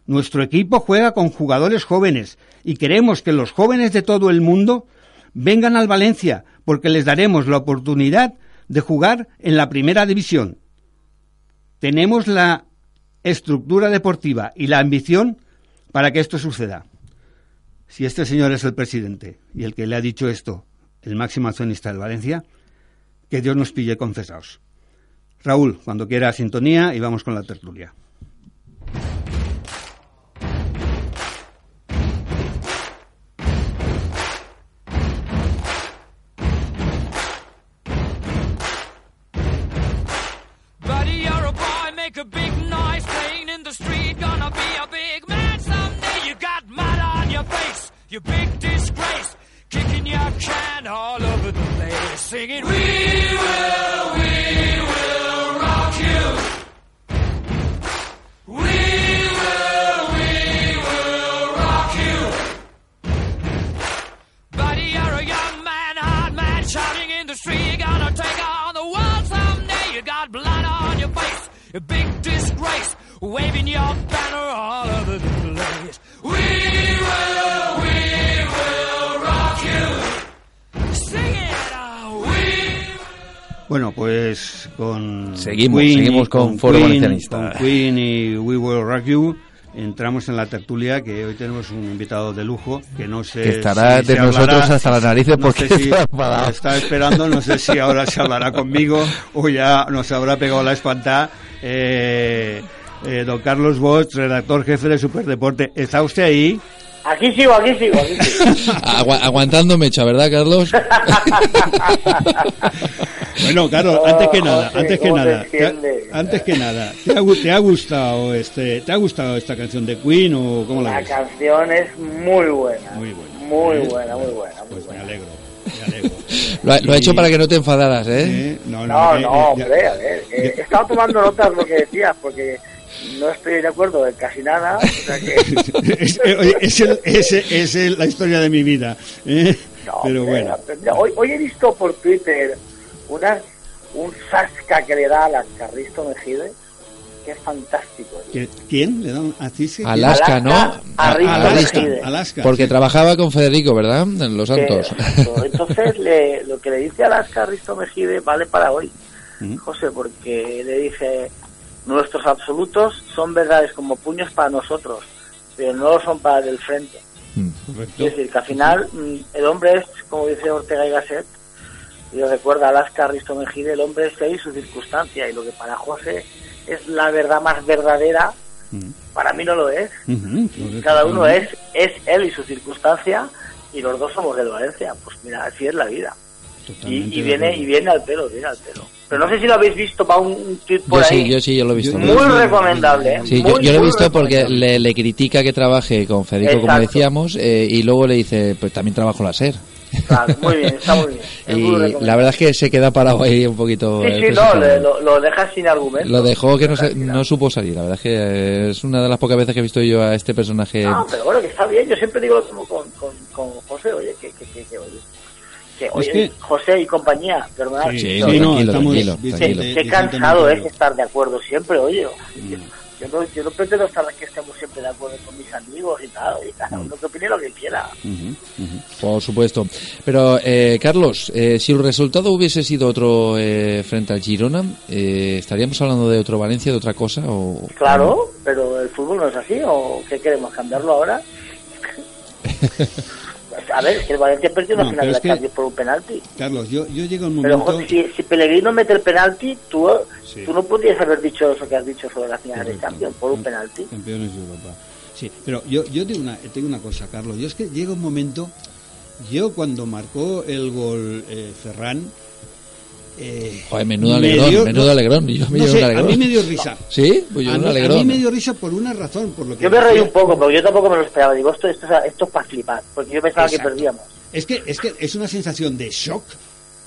Nuestro equipo juega con jugadores jóvenes y queremos que los jóvenes de todo el mundo vengan al Valencia, porque les daremos la oportunidad de jugar en la primera división. Tenemos la estructura deportiva y la ambición para que esto suceda. Si este señor es el presidente y el que le ha dicho esto, el máximo accionista del Valencia, que Dios nos pille confesados. Raúl, cuando quiera sintonía y vamos con la tertulia. Bueno, pues con Seguimos, Queen seguimos con Foro Queen, con Queen y We Will Rock You. Entramos en la tertulia que hoy tenemos un invitado de lujo que no sé Que estará si de nosotros hablará- hasta las narices no porque si está esperando, no sé si ahora se hablará conmigo o ya nos habrá pegado la espantada. Eh, eh, don Carlos Bosch, redactor jefe de Superdeporte, ¿está usted ahí? Aquí sigo, aquí sigo, aquí sigo. Agua- aguantando mecha, ¿verdad, Carlos? Bueno, Carlos, antes que nada, José, antes que ¿cómo te nada, te ha- entiendes? antes que nada, ¿te ha, te ha gustado este, te ha gustado esta canción de Queen o cómo la La ves? canción es muy buena. Muy buena. Muy ¿Eh? buena, muy buena. Muy Pues me buena. alegro, me alegro. Lo ha, lo ha hecho para que no te enfadaras, ¿eh? ¿eh? No, No, eh, no, eh, hombre, a ver. eh, he estado tomando notas de lo que decías, porque no estoy de acuerdo en casi nada. O sea que. es, oye, es, el- es, es el- la historia de mi vida. ¿eh? No, Pero hombre, bueno, Hoy, hoy he visto por Twitter una, un sasca que le da a la Carristo Mejide, que es fantástico. ¿qui- ¿quién le da un a? Alaska, ¿no? A- Alaska. Alaska. Porque sí. trabajaba con Federico, ¿verdad? En Los Santos. Que- entonces, le- lo que le dice a Alaska Risto Mejide vale para hoy. José, porque le dice: Nuestros absolutos son verdades como puños para nosotros, pero no lo son para el del frente. Mm. Es decir, que al final mm, el hombre es, como dice Ortega y Gasset, y lo recuerda Alaska Risto Mejide, el hombre es él y su circunstancia, y lo que para José es la verdad más verdadera, Mm. para mí no lo es. Cada uno es, es él y su circunstancia, y los dos somos del Valencia. Pues mira, así es la vida. Y, Totalmente y de viene y viene al pelo, viene al pelo. Pero no sé si lo habéis visto, va un, un tweet por Yo ahí. sí, yo sí, yo lo he visto. Muy recomendable, ¿eh? Sí, Muy, yo, yo lo he muy visto porque le, le critica que trabaje con Federico, como Exacto. decíamos, eh, y luego le dice, pues también trabajo la SER. Claro, muy bien, está muy bien. Es muy Y recomendable. la verdad es que se queda parado ahí un poquito. Sí, sí, no, le- lo, lo deja sin argumento. Lo dejó que no, se- no supo salir. La verdad es que es una de las pocas veces que he visto yo a este personaje. No, pero bueno, que está bien. Yo siempre digo lo mismo con, con, con José, oye, que, que, que, que, oye, que, oye, que- José y compañía, perdonad. Sí, Sí, sí, no, no, tranquilo, estamos tranquilo. Qué cansado es estar de acuerdo siempre, oye. Mm. Yo, no, yo no pretendo estar que estemos siempre de acuerdo con mis amigos y tal, y cada Mm. uno que opine lo que quiera. Por supuesto. Pero, eh, Carlos, eh, si el resultado hubiese sido otro eh, frente al Girona, eh, ¿estaríamos hablando de otro Valencia, de otra cosa? O, Claro, pero el fútbol no es así, ¿o qué queremos? ¿Cambiarlo ahora? A ver, que el Valencia perdió una No, final pero de que- Champions por un penalti. Carlos, yo, yo llego a un Pero momento... jo, si, si Pellegrino mete el penalti, tú, Sí. tú no podrías haber dicho eso que has dicho sobre la final de Correcto. Champions por un penalti. Campeones de Europa. Sí, pero yo, yo tengo, una, tengo una cosa, Carlos. Yo es que llega un momento, yo cuando marcó el gol eh, Ferran... Eh, Joder, menudo me alegrón, dio- menudo no- alegrón. Yo me no llevo sé, un a mí me dio risa. ¿Sí? Pues yo a, mí, a alegrón. mí me dio risa por una razón, por lo que Yo me reí un poco, pero yo tampoco me lo esperaba. Digo, esto, esto, es- esto es para flipar, porque yo pensaba Exacto. que perdíamos. Es que, es que es una sensación de shock,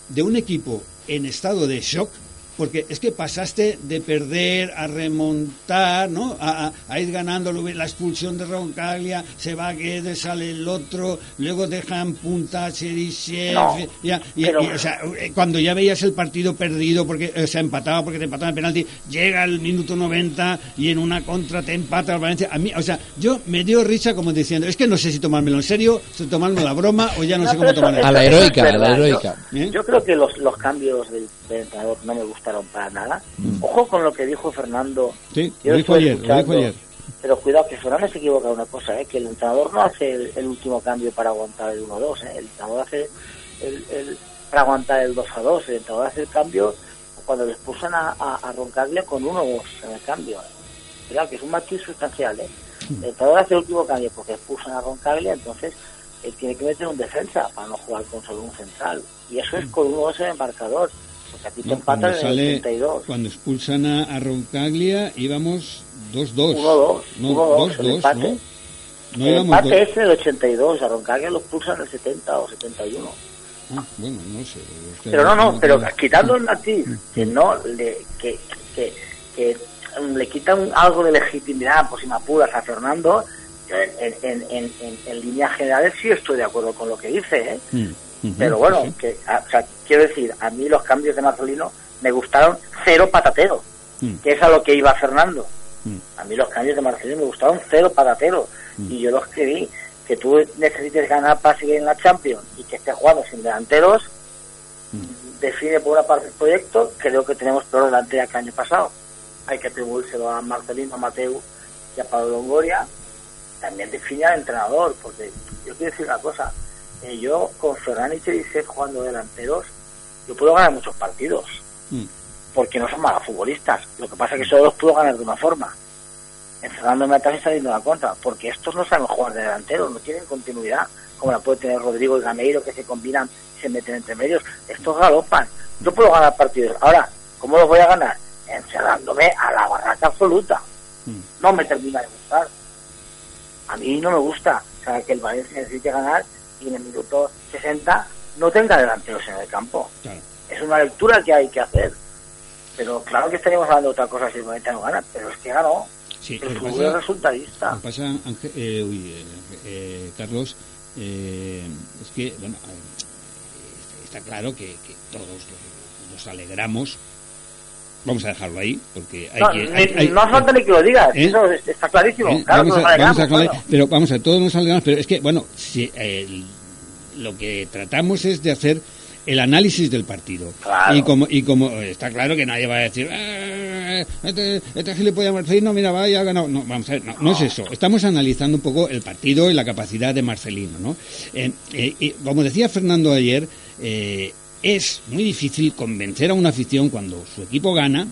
de un equipo en estado de shock, porque es que pasaste de perder a remontar, ¿no? A, a- a ir ganando, la expulsión de Roncaglia, se va Guedes, sale el otro, luego dejan punta a Cherisev, No, ya, y, pero- y, o sea, eh, cuando ya veías el partido perdido, porque eh, se empataba porque te empataban en penalti, llega el minuto 90 y en una contra te empata el Valencia. A mí, o sea, yo me dio risa como diciendo, es que no sé si tomármelo en serio, si tomármelo la broma o ya no, No, sé cómo tomarlo. A la heroica, a la heroica. ¿Eh? Yo creo que los, los cambios del, entrenador no me gustaron para nada. Ojo con lo que dijo Fernando. Sí, Yo lo dijo ayer, lo dijo escuchando, ayer. Pero cuidado, que Fernando se equivoca una cosa, ¿eh? que el entrenador no hace el, el último cambio para aguantar el 1-2. ¿eh? El entrenador hace el, el- para aguantar el 2-2. El entrenador hace el cambio cuando le expulsan a, a, a Roncaglia con 1-2 en el cambio. Cuidado, que es un matiz sustancial. ¿eh? El entrenador hace el último cambio porque expulsan a Roncaglia, entonces él tiene que meter un defensa para no jugar con solo un central. Y eso es con 1-2 en el marcador. Porque a ti te No, empatan cuando en el sale, 82. cuando expulsan a, a Roncaglia íbamos 2-2. 1-2. No, 1-2, el 2-2, empate. ¿no? No el empate dos- es en el 82, a Roncaglia lo expulsan en el 70 o 71. Ah, bueno, no sé. Pero no, no, pero quitando el matiz, que no, le, que, que, que le quitan algo de legitimidad, por si me apuras, a Fernando, en, en, en, en líneas generales sí estoy de acuerdo con lo que dice, ¿eh? Mm, Pero bueno, sí, que, a- o sea, quiero decir, a mí los cambios de Marcelino me gustaron cero patatero, Mm. que es a lo que iba Fernando. Mm. A mí los cambios de Marcelino me gustaron cero patatero. Mm. Y yo los escribí, que tú necesites ganar para seguir en la Champions y que estés jugando sin delanteros, define por una parte el proyecto, creo que tenemos peor delantera que el año pasado. Hay que atribuírselo a Marcelino, a Mateu y a Pablo Longoria. También define al entrenador, porque yo quiero decir una cosa, eh, yo con Ferran y Cherisev jugando delanteros, yo puedo ganar muchos partidos, Mm. porque no son malos futbolistas. Lo que pasa es que solo los puedo ganar de una forma. En Fernando Metas y saliendo a la contra, porque estos no saben jugar de delanteros, no tienen continuidad, como la puede tener Rodrigo y Gameiro, que se combinan y se meten entre medios. Estos galopan. Yo puedo ganar partidos. Ahora, ¿cómo los voy a ganar? Encerrándome a la barraca absoluta. Mm. No me termina de gustar. A mí no me gusta o sea, que el Valencia necesite ganar y en el minuto 60 no tenga delanteros en el campo. Es una lectura que hay que hacer. Pero claro que estaríamos hablando de otra cosa si el Valencia no gana, pero es que ganó. Sí, El fútbol pasa- es resultadista. Pasa, Ángel- eh, uy, eh, eh, Carlos, eh, es que, bueno, está claro que, que todos nos alegramos. Vamos a dejarlo ahí, porque hay No, que. hay- hay- no hace falta ni que lo digas, ¿Eh? eso es- está clarísimo. ¿Eh? Claro vamos, que a, alegramos, vamos a bueno. pero vamos a todos nos alegramos, pero es que bueno, si, eh, lo que tratamos es de hacer el análisis del partido Claro. y como y como está claro que nadie va a decir "Eh, este, este gilipollas Marcelino mira va ya ha ganado no vamos a ver no, no es eso estamos analizando un poco el partido y la capacidad de Marcelino no Eh, eh, y como decía Fernando ayer es muy difícil convencer a una afición cuando su equipo gana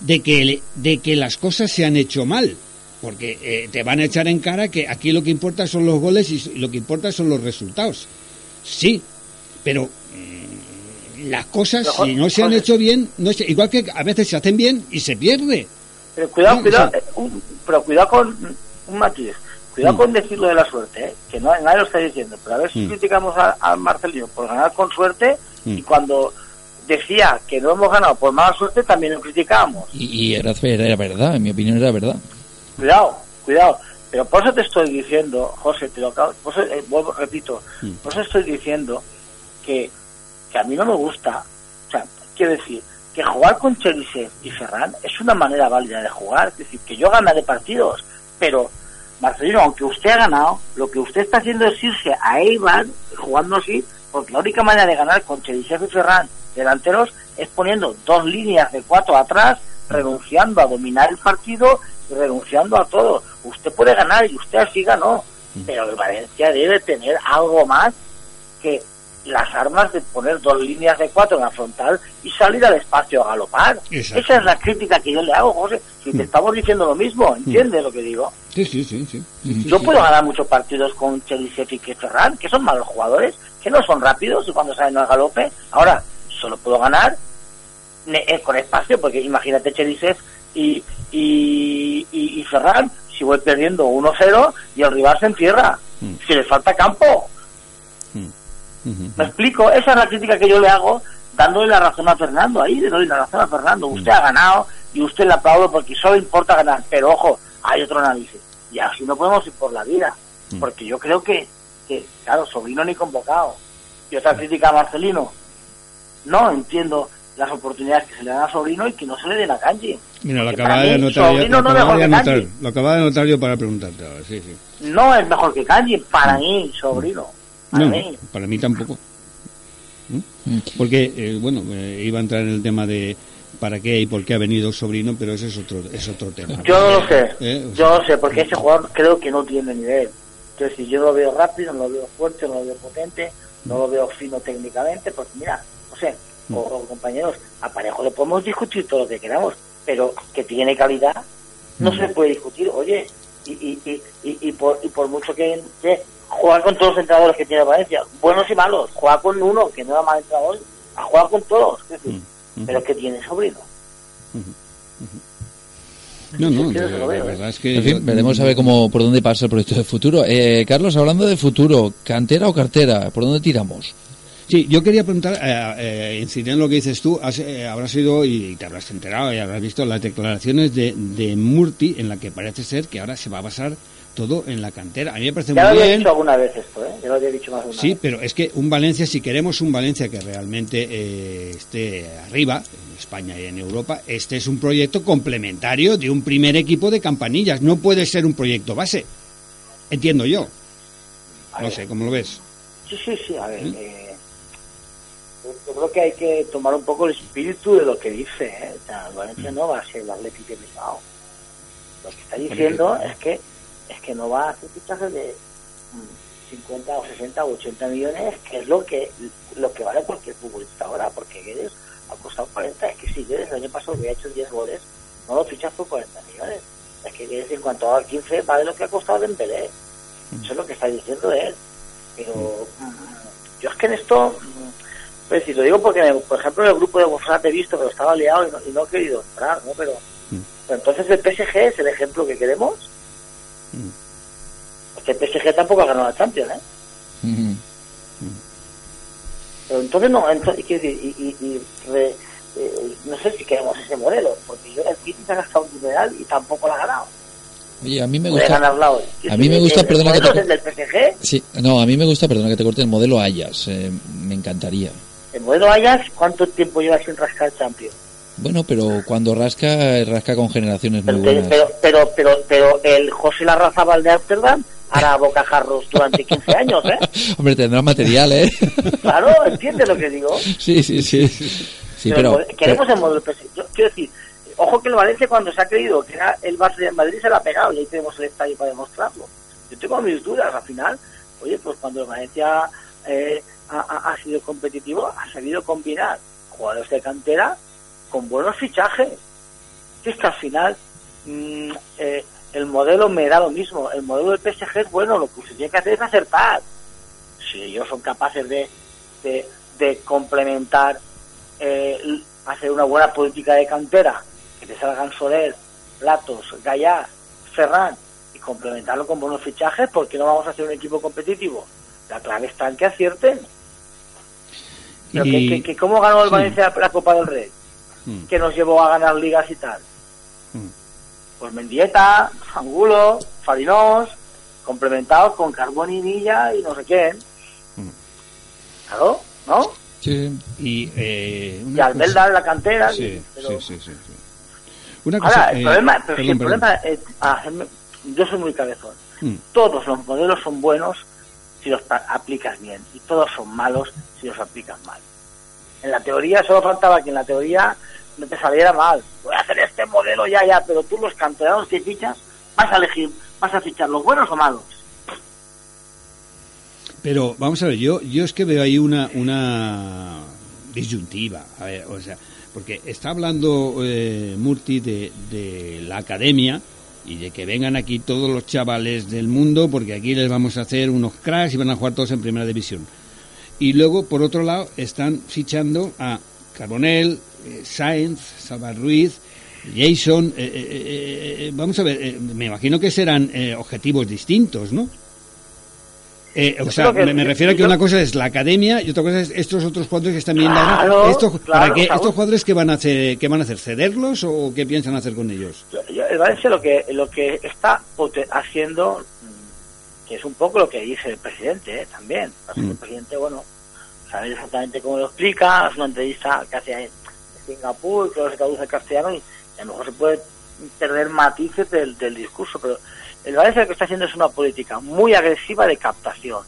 de que de que las cosas se han hecho mal porque eh, te van a echar en cara que aquí lo que importa son los goles y lo que importa son los resultados sí pero mm, las cosas Pero, si no se han hecho bien no se- igual que a veces se hacen bien y se pierde Pero cuidado, No, cuidado, o sea- eh, un- pero cuidado con un matiz. Cuidado Mm. con decir lo de la suerte, ¿eh? que no, nadie lo está diciendo. Pero a ver si Mm. criticamos a, a Marcelino por ganar con suerte Mm. y cuando decía que no hemos ganado por mala suerte también lo criticábamos. Y, y era, era verdad, en mi opinión era verdad. Cuidado, cuidado. Pero por eso te estoy diciendo, José, te lo acabo, por eso, eh, vuelvo, repito, Mm. por eso estoy diciendo que, que a mí no me gusta, o sea, quiero decir, que jugar con Cherisev y Ferran es una manera válida de jugar, es decir, que yo ganaré partidos, pero Marcelino, aunque usted ha ganado, lo que usted está haciendo es irse a Eibar jugando así, porque la única manera de ganar con Cherisev y Ferran delanteros es poniendo dos líneas de cuatro atrás, renunciando a dominar el partido y renunciando a todo. Usted puede ganar y usted así ganó, pero el Valencia debe tener algo más que las armas de poner dos líneas de cuatro en la frontal y salir al espacio a galopar. Exacto. Esa es la crítica que yo le hago, José. Si te estamos diciendo lo mismo, ¿entiendes lo que digo? sí sí sí sí, Yo sí. puedo ganar muchos partidos con Cherisev y Ferran, que son malos jugadores, que no son rápidos y cuando salen al galope. Ahora, solo puedo ganar eh, con espacio, porque imagínate Cherisev y, y, y, y Ferran, si voy perdiendo 1-0 y el rival se encierra, Mm. si le falta campo. Mm. ¿Me explico? Esa es la crítica que yo le hago, dándole la razón a Fernando, ahí le doy la razón a Fernando. Usted ha ganado y usted le aplaudo porque solo importa ganar. Pero ojo, hay otro análisis. Y así no podemos ir por la vida. Porque yo creo que, que claro, sobrino ni convocado. Y otra crítica a Marcelino. No entiendo las oportunidades que se le dan a sobrino y que no se le den a Kanji. Mira, lo acababa de anotar, yo- lo no de anotar, Kanji. lo acababa de anotar yo para preguntarte ahora, sí, sí. No es mejor que Kanji, para mí, sobrino. Para No, mí. para mí tampoco. ¿Mm? Porque, eh, bueno, eh, iba a entrar en el tema de para qué y por qué ha venido sobrino, pero ese es otro, es otro tema. Yo no lo sé. Eh, o sea, Yo no sé, porque ese jugador creo que no tiene nivel. Entonces, si yo lo veo rápido, no lo veo fuerte, no lo veo potente, no lo veo fino técnicamente, pues mira, no sé, o, o compañeros, a Parejo le podemos discutir todo lo que queramos, pero que tiene calidad, no se puede discutir. Oye, y, y, y, y, por, y por mucho que, que jugar con todos los entrenadores que tiene Valencia, buenos y malos, jugar con uno que no era mal entrenador, a jugar con todos, es decir, pero que tiene sobrino. No, no, Yo la, no lo la veo, verdad es que... En fin, veremos a ver cómo, por dónde pasa el proyecto de futuro. Eh, Carlos, hablando de futuro, ¿cantera o cartera? ¿Por dónde tiramos? Sí, yo quería preguntar, eh, eh, incidir en lo que dices tú, has, eh, habrás ido y te habrás enterado y habrás visto las declaraciones de, de Murti en la que parece ser que ahora se va a basar todo en la cantera. A mí me parece Ya lo muy había bien. dicho alguna vez esto, ¿eh? Ya lo había dicho más de una Sí, vez. pero es que un Valencia, si queremos un Valencia que realmente eh, esté arriba, en España y en Europa, este es un proyecto complementario de un primer equipo de campanillas. No puede ser un proyecto base. Entiendo yo. No sé, ¿cómo lo ves? Sí, sí, sí, a ¿Mm? ver. eh, yo, yo creo que hay que tomar un poco el espíritu de lo que dice. ¿eh? O sea, el ¿Mm? Valencia no va a ser el Atlético de Bilbao. Lo que está diciendo es que es que no va a hacer fichajes de mm, 50 o 60 o 80 millones, que es lo que lo que vale cualquier futbolista ahora, porque Guedes ha costado 40. Es que si Guedes el año pasado había hecho 10 goles, no lo fichas por 40 millones. Es que Guedes en cuanto a 15 vale lo que ha costado Dembélé. Eso es lo que está diciendo él. Pero mm, yo es que en esto, mm, pues si lo digo porque, me- por ejemplo, en el grupo de WhatsApp he visto que lo estaba liado y no, y no he querido entrar, ¿no? Pero, pero entonces el PSG es el ejemplo que queremos. Porque el PSG tampoco ha ganado la Champions, ¿eh? Pero entonces no, entonces, quiero decir, y, y- y re- eh, no sé si queremos ese modelo, porque yo el City se ha gastado un dineral y tampoco la ha ganado. Oye, a mí me gusta... A mí me gusta, perdona que te... del PSG, Sí, no, a mí me gusta, perdona que te corte, el modelo Ayas. eh, me encantaría. el modelo Ajax, ¿cuánto tiempo lleva sin rascar Champions? Bueno, pero cuando rasca, rasca con generaciones muy Pero, buenas. pero, pero, pero, pero el José Larrazábal de Ámsterdam hará bocajarros durante 15 años, ¿eh? Hombre, tendrá material, ¿eh? Claro, ¿entiendes lo que digo? Sí, sí, sí. Sí, Pero pero... mod- queremos el modelo. Yo quiero decir, ojo que el Valencia cuando se ha creído que era el Barça de Madrid se la ha pegado y ahí tenemos el estadio para demostrarlo. Yo tengo mis dudas, al final, oye, pues cuando el Valencia eh, ha sido competitivo, ha sabido combinar jugadores de cantera con buenos fichajes. Si es que al final mm, eh, el modelo me da lo mismo. El modelo del PSG es bueno, lo que usted tiene que hacer es acertar. Si ellos son capaces de, de, de complementar, eh, hacer una buena política de cantera, que te salgan Soler, Latos, Gallá, Ferran, y complementarlo con buenos fichajes, porque no vamos a hacer un equipo competitivo? La clave está en que acierten. Pero Y- que, que- que ¿Cómo ganó el sí. Valencia la Copa del Rey? Mm. que nos llevó a ganar ligas y tal? Mm. Pues Mendieta, Angulo, Farinós, complementados con Carboni y Villa y no sé quién. Mm. Claro, ¿no? Sí. Y, eh, Y Albelda en la cantera. sí, y- pero- sí, sí, sí, sí. Una cosa, Ahora, el eh, problema, pero si perdón, el problema es, hacerme- yo soy muy cabezón. Mm. Todos los modelos son buenos si los aplicas bien y todos son malos si los aplicas mal. En la teoría solo faltaba que en la teoría no te saliera mal. Voy a hacer este modelo ya, ya, pero tú los canteranos que fichas vas a elegir, vas a fichar los buenos o malos. Pero vamos a ver, yo, yo es que veo ahí una, una disyuntiva. A ver, o sea, porque está hablando eh, Murti de, de la academia y de que vengan aquí todos los chavales del mundo porque aquí les vamos a hacer unos cracks y van a jugar todos en primera división. Y luego, por otro lado, están fichando a Carbonell, eh, Sainz, Salva Ruiz, Jason. eh, eh, eh, eh, vamos a ver, me imagino que serán eh, objetivos distintos, ¿no? Eh, o Yo sea, que- me, me refiero a que yo- una cosa es la academia y otra cosa es estos otros jugadores que están viendo Claro. Estos, claro, ¿para qué? Saúl. ¿Estos jugadores qué van a hacer? ¿Qué van a hacer? ¿Cederlos o qué piensan hacer con ellos? Valencia lo que lo que está haciendo mm, que es un poco lo que dice el presidente ¿eh? también que Mm. el presidente bueno sabe exactamente cómo lo explica es una entrevista que hace en Singapur que se traduce al castellano y a lo mejor se puede perder matices del, del discurso pero el Valencia lo que está haciendo es una política muy agresiva de captación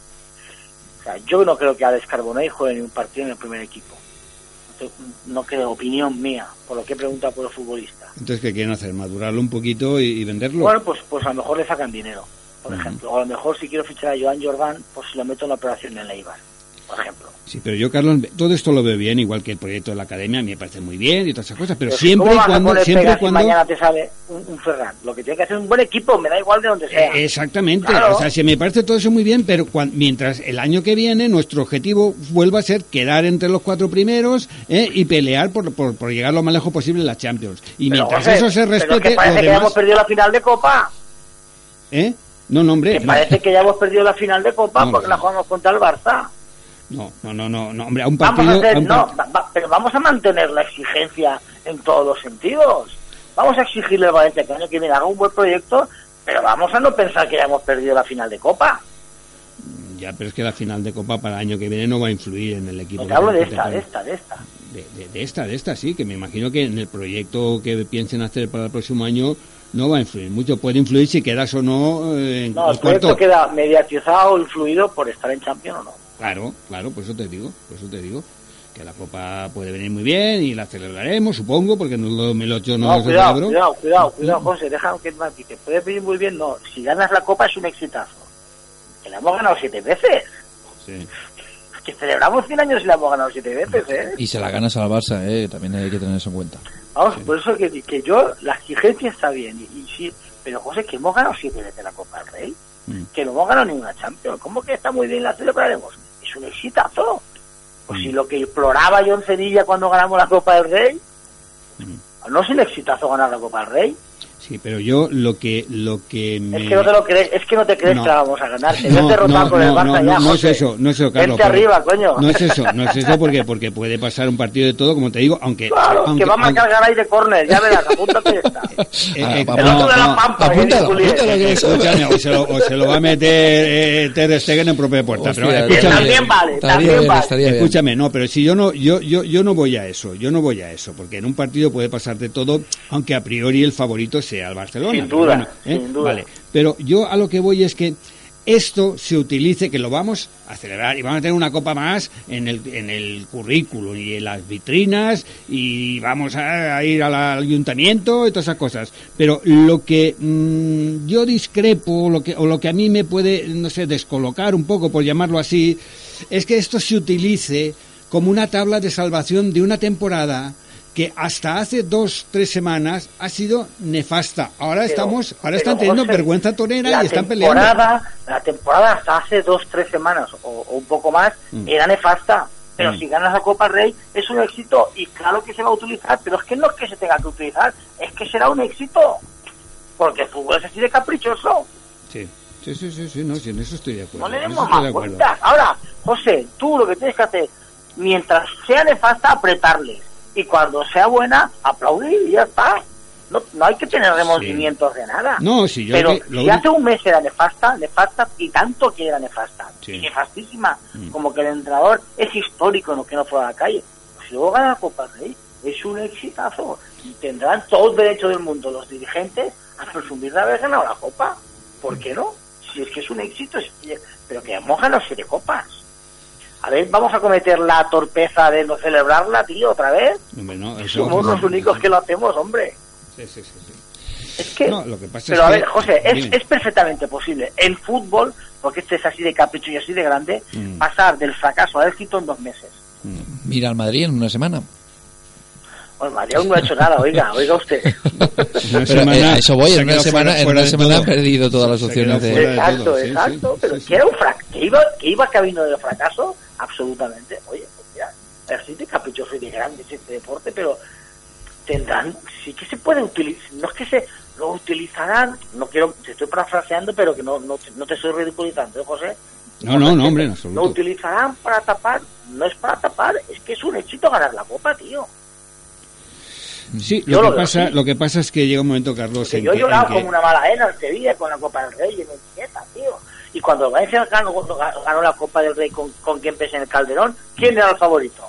o sea yo no creo que Alex Carbonell juegue ni un partido en el primer equipo no creo opinión mía por lo que he preguntado por los futbolistas Entonces, ¿qué quieren hacer? ¿Madurarlo un poquito y, y venderlo? bueno, pues, pues a lo mejor le sacan dinero, por ejemplo. O a lo mejor si quiero fichar a Joan Jordan, pues lo meto en la operación en la IVA, por ejemplo. Sí, pero yo, Carlos, todo esto lo veo bien, igual que el proyecto de la academia, me parece muy bien y todas esas cosas, pero Pero siempre ¿cómo y a cuando... poner Siempre y pegas si cuando mañana te sale un, un Ferran? Lo que tiene que hacer es un buen equipo, me da igual de donde sea. Eh, Exactamente, Claro. o sea, si me parece todo eso muy bien, pero cuan- mientras el año que viene nuestro objetivo vuelva a ser quedar entre los cuatro primeros eh, y pelear por, por, por llegar lo más lejos posible en la Champions. Y Pero, mientras José, eso se pero es respete, que parece lo que ya demás- hemos perdido la final de Copa. ¿eh? No, no, hombre, Que no. parece que ya hemos perdido la final de Copa No, porque no. la jugamos contra el Barça. No, no, no, no, no, hombre, a un Vamos partido... a hacer, a un no, par- va- va- pero vamos a mantener la exigencia en todos los sentidos. Vamos a exigirle al Valencia que el año que viene haga un buen proyecto, pero vamos a no pensar que ya hemos perdido la final de Copa. Ya, pero es que la final de Copa para el año que viene no va a influir en el equipo. Te hablo de esta, de esta, de esta. de, de- de esta, de esta, sí, que me imagino que en el proyecto que piensen hacer para el próximo año no va a influir mucho. Puede influir si quedas o no eh, en No, el proyecto cuarto. queda mediatizado influido por estar en Champions o no. Claro, claro, por eso te digo, por eso te digo que la Copa puede venir muy bien y la celebraremos, supongo, porque en el 2008 no, No, cuidado, cuidado, cuidado, cuidado, José, deja que te puede pedir muy bien, no. Si ganas la Copa es un exitazo. Que la hemos ganado siete veces. Sí. Que celebramos 100 años y la hemos ganado siete veces, ¿eh? Y se la ganas al Barça, ¿eh? también hay que tener eso en cuenta. Vamos, por eso que, que yo, la exigencia está bien, y, y sí, pero José, que hemos ganado siete veces la Copa del Rey, Mm. que no hemos ganado ninguna Champions, ¿cómo que está muy bien la celebraremos? Es un exitazo. Pues Mm. si lo que imploraba yo en Sevilla cuando ganamos la Copa del Rey, Mm. no es un exitazo ganar la Copa del Rey. Sí, pero yo lo que lo que me... Es que no te lo crees, es que no te crees No. que la vamos a ganar. Te No, no, con el no, Barça no, ya, no, no es eso, no es eso, Carlos. Vente arriba, coño. No es eso, no es eso porque porque puede pasar un partido de todo, como te digo, aunque Claro, aunque, que va a marcar Garay de córner, ya verás, apúntate esta. Eh, eh, El no, otro de la Pampa, que apúntalo, dice Julián. apúntalo que eso- Escúchame, o se, lo, o se lo va a meter eh, Ter Stegen en propia puerta. Hostia, pero escúchame, también vale, también bien, vale. escúchame, no, pero si yo no, yo, yo, yo no voy a eso, yo no voy a eso, porque en un partido puede pasar de todo, aunque a priori el favorito sea el Barcelona. Sin pero duda, bueno, ¿eh? sin duda. Vale, pero yo a lo que voy es que esto se utilice, que lo vamos a celebrar y vamos a tener una copa más en el, en el currículum y en las vitrinas y vamos a, a ir al ayuntamiento y todas esas cosas. Pero lo que mm, yo discrepo lo que, o lo que a mí me puede, no sé, descolocar un poco, por llamarlo así, es que esto se utilice como una tabla de salvación de una temporada que hasta hace dos, tres semanas ha sido nefasta. Ahora Pero- estamos, ahora están teniendo José, vergüenza torera y están peleando. temporada, La temporada hasta hace dos, tres semanas o, o un poco más Mm. era nefasta. Pero Mm. si ganas la Copa Rey es un éxito y claro que se va a utilizar, pero es que no es que se tenga que utilizar, es que será un éxito. Porque el fútbol es así de caprichoso. Sí, sí, sí, sí, sí, no, sí, en eso estoy de acuerdo. No le demos más vueltas. Ahora, José, tú lo que tienes que hacer, mientras sea nefasta, apretarles. Y cuando sea buena, aplaudir y ya está. No, no hay que tener remordimientos de nada. No, yo Pero que- lo si hace un mes era nefasta, nefasta y tanto que era nefasta, Sí. y nefastísima, Mm. como que el entrenador es histórico, no que no fuera a la calle. Pues si luego gana la Copa Rey, es un exitazo. Y tendrán todo el derecho del mundo los dirigentes a presumir de haber ganado la Copa. ¿Por qué no? Si es que es un éxito, pero que hemos ganado siete copas. A ver, vamos a cometer la torpeza de no celebrarla, tío, otra vez. Hombre, no, eso- Somos los únicos que lo hacemos, hombre. Sí, sí, sí, sí. Es que, No, lo que pasa pero es a que- ver, José, es, es perfectamente posible en fútbol, porque este es así de capricho y así de grande, Mm. pasar del fracaso al éxito en dos meses. Mira al Madrid en una semana. Bueno, María aún no ha hecho nada, oiga, oiga usted. Una Pero, semana eh, eso voy, en una semana, fuera- en una semana ha perdido todas las opciones de... exacto, todo, sí, exacto, sí, pero sí, sí. que era un fracaso, que iba, que iba camino del fracaso, absolutamente. Oye, pues mira, así de caprichoso y de grande es este deporte, pero tendrán, sí que se puede utilizar, no es que se lo utilizarán, no quiero, te estoy parafraseando, pero que no, no, te- no te estoy ridiculizando, ¿eh, José? No, no, no, hombre, en absoluto. Lo utilizarán para tapar, no es para tapar, es que es un éxito ganar la copa, tío. Sí, lo que, pasa, así. lo que pasa es que llega un momento, Carlos, en yo he llorado en que- como una mala ena en Sevilla con la Copa del Rey y me inquieta, tío. Y cuando el Valencia ganó, ganó la Copa del Rey con, con quien pese en el Calderón, ¿quién era el favorito?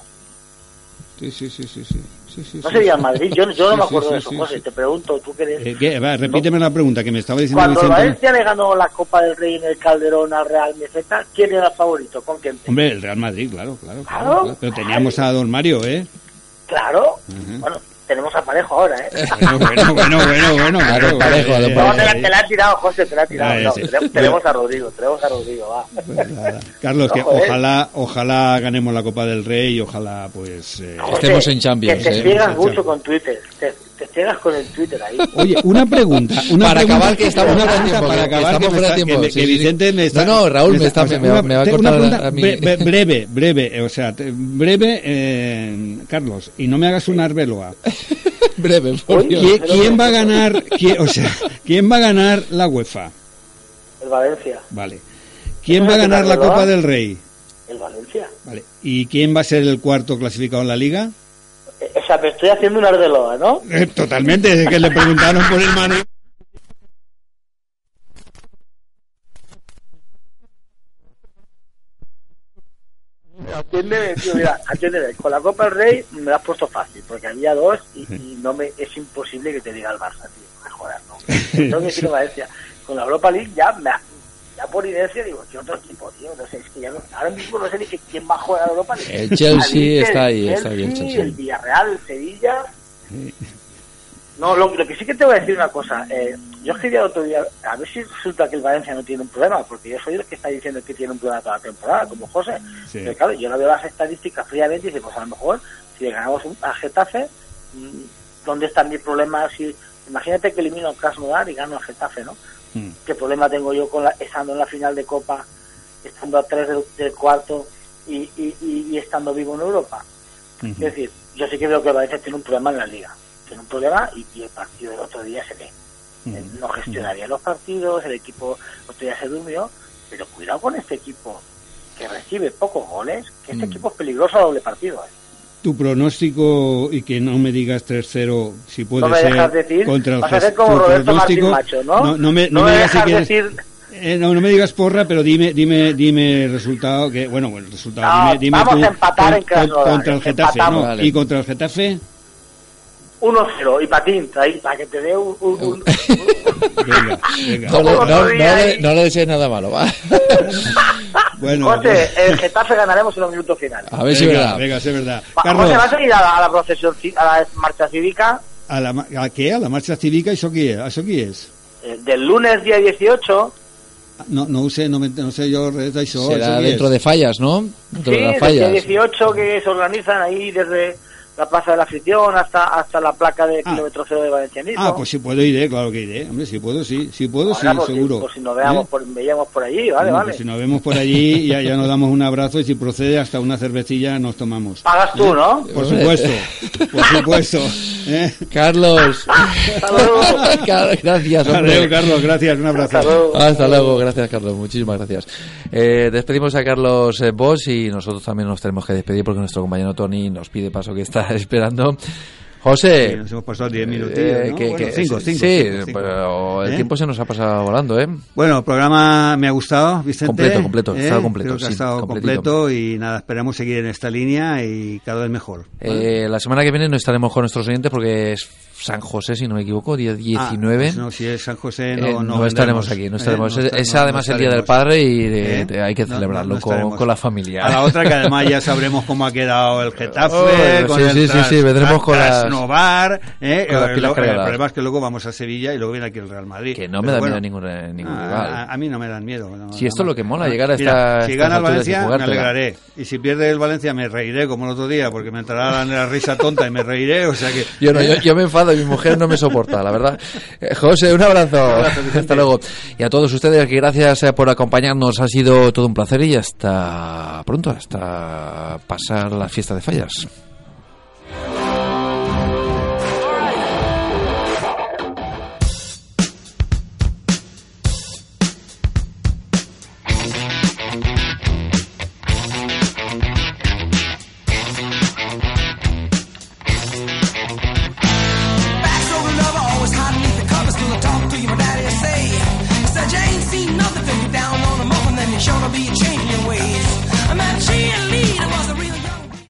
Sí, sí, sí, sí, sí. Sí, sí, No sería sí. el Madrid, yo, yo no me acuerdo de eso, José. Te pregunto, tú eres... Eh, ¿qué? Va, repíteme la pregunta que me estaba diciendo Cuando Vicente. Valencia le ganó la Copa del Rey en el Calderón al Real Meseta, ¿quién era el favorito? ¿Con quién? Hombre, el Real Madrid, claro, claro. claro, Claro. claro. Pero teníamos a Don Mario, ¿eh? Claro. Bueno, tenemos a Parejo ahora, ¿eh? Bueno, bueno, bueno, bueno, claro, Parejo, eh, No, te la, te la ha tirado, José, te la ha tirado. No, sé. tenemos, tenemos a Rodrigo, tenemos a Rodrigo, va. pues nada. Carlos, que joder. ojalá, ojalá ganemos la Copa del Rey y ojalá, pues... eh, José, Estemos en Champions, Que te ¿eh? ciegas En mucho Champions. con Twitter. Te, te ciegas con el Twitter ahí. Oye, una pregunta. Una Para pregunta- acabar, que estamos una fuera de tiempo, para acabar, estamos que, me fuera de está- tiempo, que me-. Vicente me está... No, no, Raúl me está- o sea, me va- una- me va a una cortar pregunta a mí. bre- bre- breve, breve, eh, o sea, te- breve, eh, Carlos, y no me hagas un arbeloa. Breve, por Dios. ¿Quién, quién va a ganar, quién- o sea, quién va a ganar la UEFA? El Valencia. Vale. ¿Quién ¿Eso va a ganar la? Copa del Rey? El Valencia. Vale. ¿Y quién va a ser el cuarto clasificado en la liga? O sea, me estoy haciendo una arbeloa, ¿no? Eh, totalmente, es que le preguntaron por el Manu. Atiéndeme, tío, mira, atiéndeme. Con la Copa del Rey me la has puesto fácil, porque había dos y, y no me es imposible que te diga el Barça, tío. Me jodas, no. El Valencia. Con la Europa League ya, me, por inercia digo, ¿qué otro equipo, tío? No sé, es que ya no, ahora mismo no sé ni que, quién va a jugar a Europa. El Chelsea está ahí, el está ahí el Chelsea. El Villarreal, el Sevilla. No, lo, lo que sí que te voy a decir una cosa. Eh, yo escribí el otro día, a ver si resulta que el Valencia no tiene un problema, porque yo soy el que está diciendo que tiene un problema toda la temporada, como José. Sí. Pero claro, yo no veo las estadísticas fríamente y dice, pues a lo mejor si le ganamos un- a Getafe, mm, ¿dónde está mi problema? Si, imagínate que elimino al Krasnodar y gano a Getafe, ¿no? Mm. ¿Qué problema tengo yo con la, estando en la final de Copa, estando a tres del, del cuarto y, y, y- y estando vivo en Europa? Es decir, yo sí que veo que Valencia tiene un problema en la liga. Tiene un problema y, el partido del otro día se ve. Ujú. Eh, No gestionaría los partidos, el equipo el otro día se durmió, pero cuidado con este equipo que recibe pocos goles, que este Mm. equipo es peligroso a doble partido. ¿eh? Tu pronóstico y que no me digas 3-0 si puede No me ser dejas decir, contra el vas a Ges- ser como Roberto pronóstico- Macho, ¿no? No, no me, no No me me digas si dejas quieres- decir- Eh, no, no me digas porra, pero dime, dime, dime el resultado que, bueno, bueno, el resultado. No, dime, dime vamos tú, a empatar con- en Krasnodar, contra el Getafe, empatamos. ¿no? Vale. Y contra el Getafe, 1-0 y patín, ahí, para que te dé un... un- un- venga, venga. No, le- no, no, le, no le desees nada malo, va. Bueno, José, el Getafe ganaremos en los minutos finales. A ver si es venga, verdad. venga, es verdad. Va- Carlos, José, ¿vas a ir a la, a la procesión, a la marcha cívica ¿a, la, ¿a qué? ¿A la marcha cívica? ¿Eso qué es? ¿Eso qué es? eh, del lunes día 18? No, no sé, no, me, no sé yo Será ¿eso qué dentro es? de fallas, ¿no? Dentro Sí, de las del día fallas. 18 que se organizan ahí desde la Plaza de la Afición hasta hasta la placa de Ah. kilómetro cero de Valencianismo. Ah, pues si puedo iré, claro que iré. Hombre, si puedo, sí. Si puedo, sí, Ahora, si- seguro. por si nos veamos ¿Eh? por, veíamos por allí, vale, Bueno, vale. pues si nos vemos por allí, ya, ya nos damos un abrazo y si procede hasta una cervecilla nos tomamos. Pagas tú, ¿no? Por supuesto, por supuesto. ¿eh? Carlos. Hasta gracias, hombre. Adiós, Carlos, gracias, un abrazo. Hasta luego. Hasta luego, gracias Carlos, muchísimas gracias. Eh, despedimos a Carlos eh, Bosch y nosotros también nos tenemos que despedir porque nuestro compañero Tony nos pide paso que está esperando. José, Sí, nos hemos pasado 10 eh, minutillos, ¿no? que- Bueno, que- cinco, sí, cinco, sí, cinco, pero el ¿Eh? tiempo se nos ha pasado volando, ¿eh? Bueno, el programa me ha gustado, Vicente. Completo, completo, ¿eh? estado completo, Creo que ha sí, estado completito. completo y nada, esperamos seguir en esta línea y cada vez mejor. ¿vale? Eh, la semana que viene no estaremos con nuestros oyentes porque es San José, si no me equivoco, día 19. Ah, pues no, si es San José no, Eh, no, no estaremos aquí, no ¿eh? estaremos. No es es además el Día del. Padre y eh, ¿Eh? hay que celebrarlo con, con la familia. A la otra que además ya sabremos cómo ha quedado el Getafe, Oh, con sí, el sí, sí, sí, vendremos con las- Krasnodar, ¿eh? con las Eh, pilas lo-. El problema es que luego vamos a Sevilla y luego viene aquí el Real Madrid. Que no me da bueno, miedo ningún, eh, ningún a, rival. a- a mí no me dan miedo. Si esto es lo que mola, llegar a esta- Si gana el Valencia, me alegraré. Y si pierde el Valencia, me reiré como el otro día, porque me entrará la risa tonta y me reiré. O sea que. Yo me enfado y mi mujer no me soporta, la verdad. Eh, José, un abrazo. hasta luego. Y a todos ustedes, que gracias eh, por acompañarnos. Ha sido todo un placer y hasta pronto, hasta pasar la fiesta de fallas.